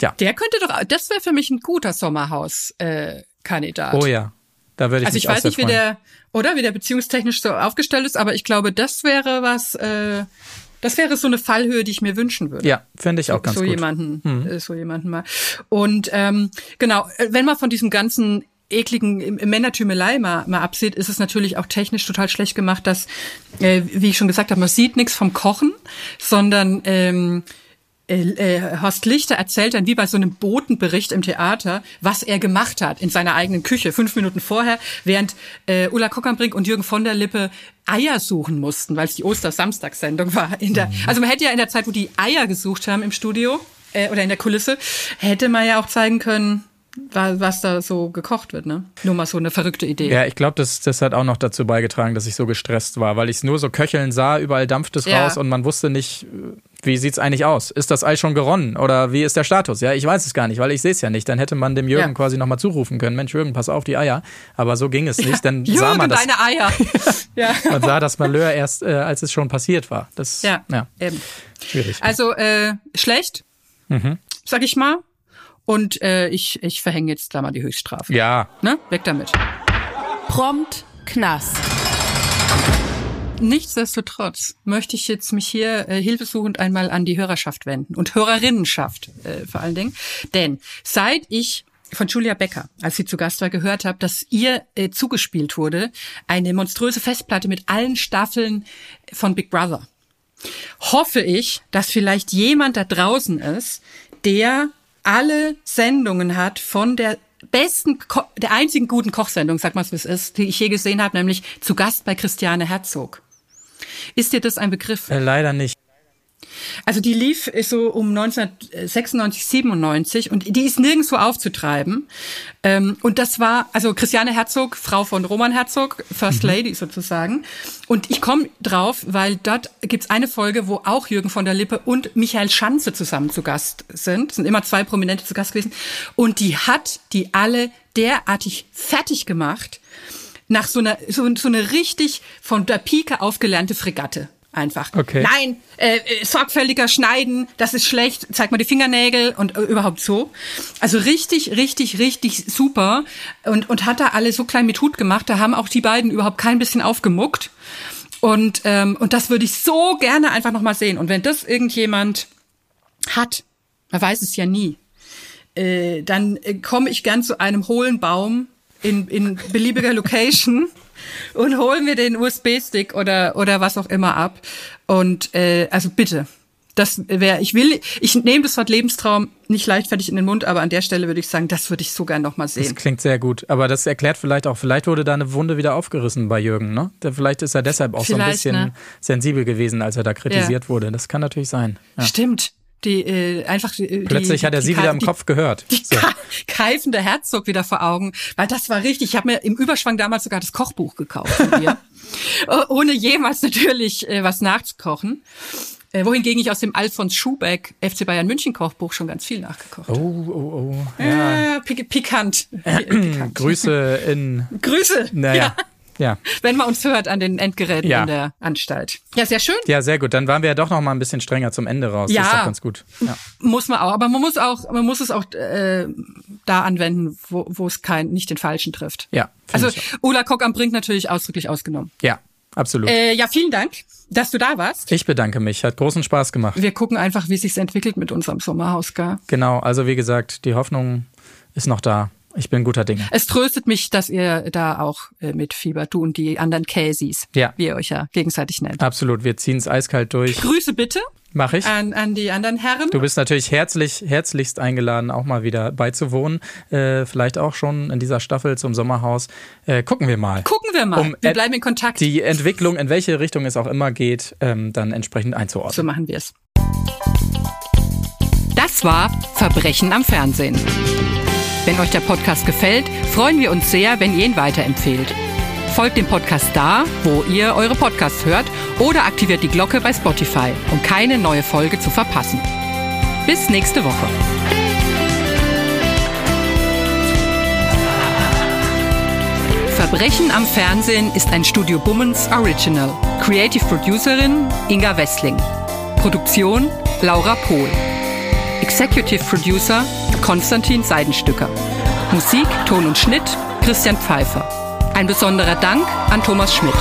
Ja. Der könnte doch, das wäre für mich ein guter Sommerhaus-Kandidat. Oh ja. Da würde ich Also ich weiß nicht, wie der, oder wie der beziehungstechnisch so aufgestellt ist, aber ich glaube, das wäre was, äh, das wäre so eine Fallhöhe, die ich mir wünschen würde. Ja, fände ich auch so, ganz so gut. jemanden, Mhm. äh, so jemanden mal. Und ähm, genau, äh, wenn man von diesem ganzen ekligen Männertümelei mal, mal absieht, ist es natürlich auch technisch total schlecht gemacht, dass, äh, wie ich schon gesagt habe, man sieht nichts vom Kochen, sondern ähm, äh, äh, Horst Lichter erzählt dann wie bei so einem Botenbericht im Theater, was er gemacht hat in seiner eigenen Küche, fünf Minuten vorher, während äh, Ulla Kockernbrink und Jürgen von der Lippe Eier suchen mussten, weil es die Ostersamstagssendung war. In der, also man hätte ja in der Zeit, wo die Eier gesucht haben im Studio äh, oder in der Kulisse, hätte man ja auch zeigen können, was da so gekocht wird. Ne? Nur mal so eine verrückte Idee. Ja, ich glaube, das, das hat auch noch dazu beigetragen, dass ich so gestresst war, weil ich es nur so köcheln sah, überall dampft es Ja. raus und man wusste nicht, wie sieht's eigentlich aus? Ist das Ei schon geronnen oder wie ist der Status? Ja, ich weiß es gar nicht, weil ich sehe es ja nicht. Dann hätte man dem Jürgen Ja. quasi nochmal zurufen können, Mensch Jürgen, pass auf die Eier. Aber so ging es nicht. Dann sah Jürgen, man das, deine Eier. ja. man sah das Malheur erst, äh, als es schon passiert war. Das Ja, ja eben. schwierig. Also äh, schlecht, Mhm. sag ich mal. Und äh, ich, ich verhänge jetzt da mal die Höchststrafe. Ja, Ne? Weg damit. Prompt Knast. Nichtsdestotrotz möchte ich jetzt mich hier äh, hilfesuchend einmal an die Hörerschaft wenden und Hörerinnenschaft äh, vor allen Dingen. Denn seit ich von Julia Becker, als sie zu Gast war, gehört habe, dass ihr äh, zugespielt wurde, eine monströse Festplatte mit allen Staffeln von Big Brother, hoffe ich, dass vielleicht jemand da draußen ist, der alle Sendungen hat von der besten, Ko der einzigen guten Kochsendung, sag mal es ist, die ich je gesehen habe, nämlich zu Gast bei Christiane Herzog. Ist dir das ein Begriff? äh, leider nicht. Also die lief so um 1996, 97 und die ist nirgendwo aufzutreiben. Ähm, und das war, also Christiane Herzog, Frau von Roman Herzog, First Lady sozusagen. Und ich komme drauf, weil dort gibt's eine Folge, wo auch Jürgen von der Lippe und Michael Schanze zusammen zu Gast sind. Es sind immer zwei Prominente zu Gast gewesen. Und die hat die alle derartig fertig gemacht nach so einer so, so eine richtig von der Pike aufgelernte Fregatte einfach. Okay. Nein, äh, äh, sorgfältiger schneiden, das ist schlecht. Zeig mal die Fingernägel und äh, überhaupt so. Also richtig, richtig, richtig super und und hat da alle so klein mit Hut gemacht. Da haben auch die beiden überhaupt kein bisschen aufgemuckt. Und ähm, und das würde ich so gerne einfach noch mal sehen. Und wenn das irgendjemand hat, man weiß es ja nie, äh, dann äh, komme ich gern zu einem hohlen Baum in, in beliebiger Location und hol mir den USB-Stick oder oder was auch immer ab. Und äh, also bitte, das wäre, ich will, ich nehme das Wort Lebenstraum nicht leichtfertig in den Mund, aber an der Stelle würde ich sagen, das würde ich so gern noch mal Das sehen. klingt sehr gut. Aber das erklärt vielleicht auch, vielleicht wurde da eine Wunde wieder aufgerissen bei Jürgen, ne? Vielleicht ist er deshalb auch so ein Vielleicht, bisschen ne? sensibel gewesen, als er da kritisiert wurde. Das kann natürlich sein. Ja. Stimmt. Die äh, einfach die, Plötzlich die, hat er sie die, wieder im Kopf gehört. die So. keifende Herzog wieder vor Augen, weil das war richtig. Ich habe mir im Überschwang damals sogar das Kochbuch gekauft von ihr, Oh- ohne jemals natürlich äh, was nachzukochen. Äh, wohingegen ich aus dem Alfons Schubeck FC Bayern München Kochbuch schon ganz viel nachgekocht. Oh, oh, oh. habe. Ja. Äh, pik pikant. pikant. Grüße in. Grüße. Naja. Ja. Ja. Wenn man uns hört an den Endgeräten Ja. in der Anstalt. Ja, sehr schön. Ja, sehr gut. Dann waren wir ja doch noch mal ein bisschen strenger zum Ende raus. Ja. Das ist doch ganz gut. Ja. Muss man auch, aber man muss auch, man muss es auch äh, da anwenden, wo, wo es kein, nicht den Falschen trifft. Ja, Also Ulla Kock am Brink natürlich ausdrücklich ausgenommen. Ja, absolut. Äh, ja, vielen Dank, dass du da warst. Ich bedanke mich. Hat großen Spaß gemacht. Wir gucken einfach, wie sich's entwickelt mit unserem Sommerhaus, gell? Genau. Also, wie gesagt, die Hoffnung ist noch da. Ich bin guter Dinge. Es tröstet mich, dass ihr da auch äh, mit Fieber, du und die anderen Casis, Ja. wie ihr euch ja gegenseitig nennt. Absolut, wir ziehen es eiskalt durch. Grüße bitte Mach ich. an, an die anderen Herren. Du bist natürlich herzlich, herzlichst eingeladen, auch mal wieder beizuwohnen. Äh, vielleicht auch schon in dieser Staffel zum Sommerhaus. Äh, gucken wir mal. Gucken wir mal. Um wir bleiben in Kontakt. Die Entwicklung, in welche Richtung es auch immer geht, ähm, dann entsprechend einzuordnen. So machen wir es. Das war Verbrechen am Fernsehen. Wenn euch der Podcast gefällt, freuen wir uns sehr, wenn ihr ihn weiterempfehlt. Folgt dem Podcast da, wo ihr eure Podcasts hört oder aktiviert die Glocke bei Spotify, um keine neue Folge zu verpassen. Bis nächste Woche. Verbrechen am Fernsehen ist ein Studio Bummens Original. Creative Producerin Inga Wessling. Produktion Laura Pohl. Executive Producer Konstantin Seidenstücker. Musik, Ton und Schnitt Christian Pfeiffer. Ein besonderer Dank an Thomas Schmidt.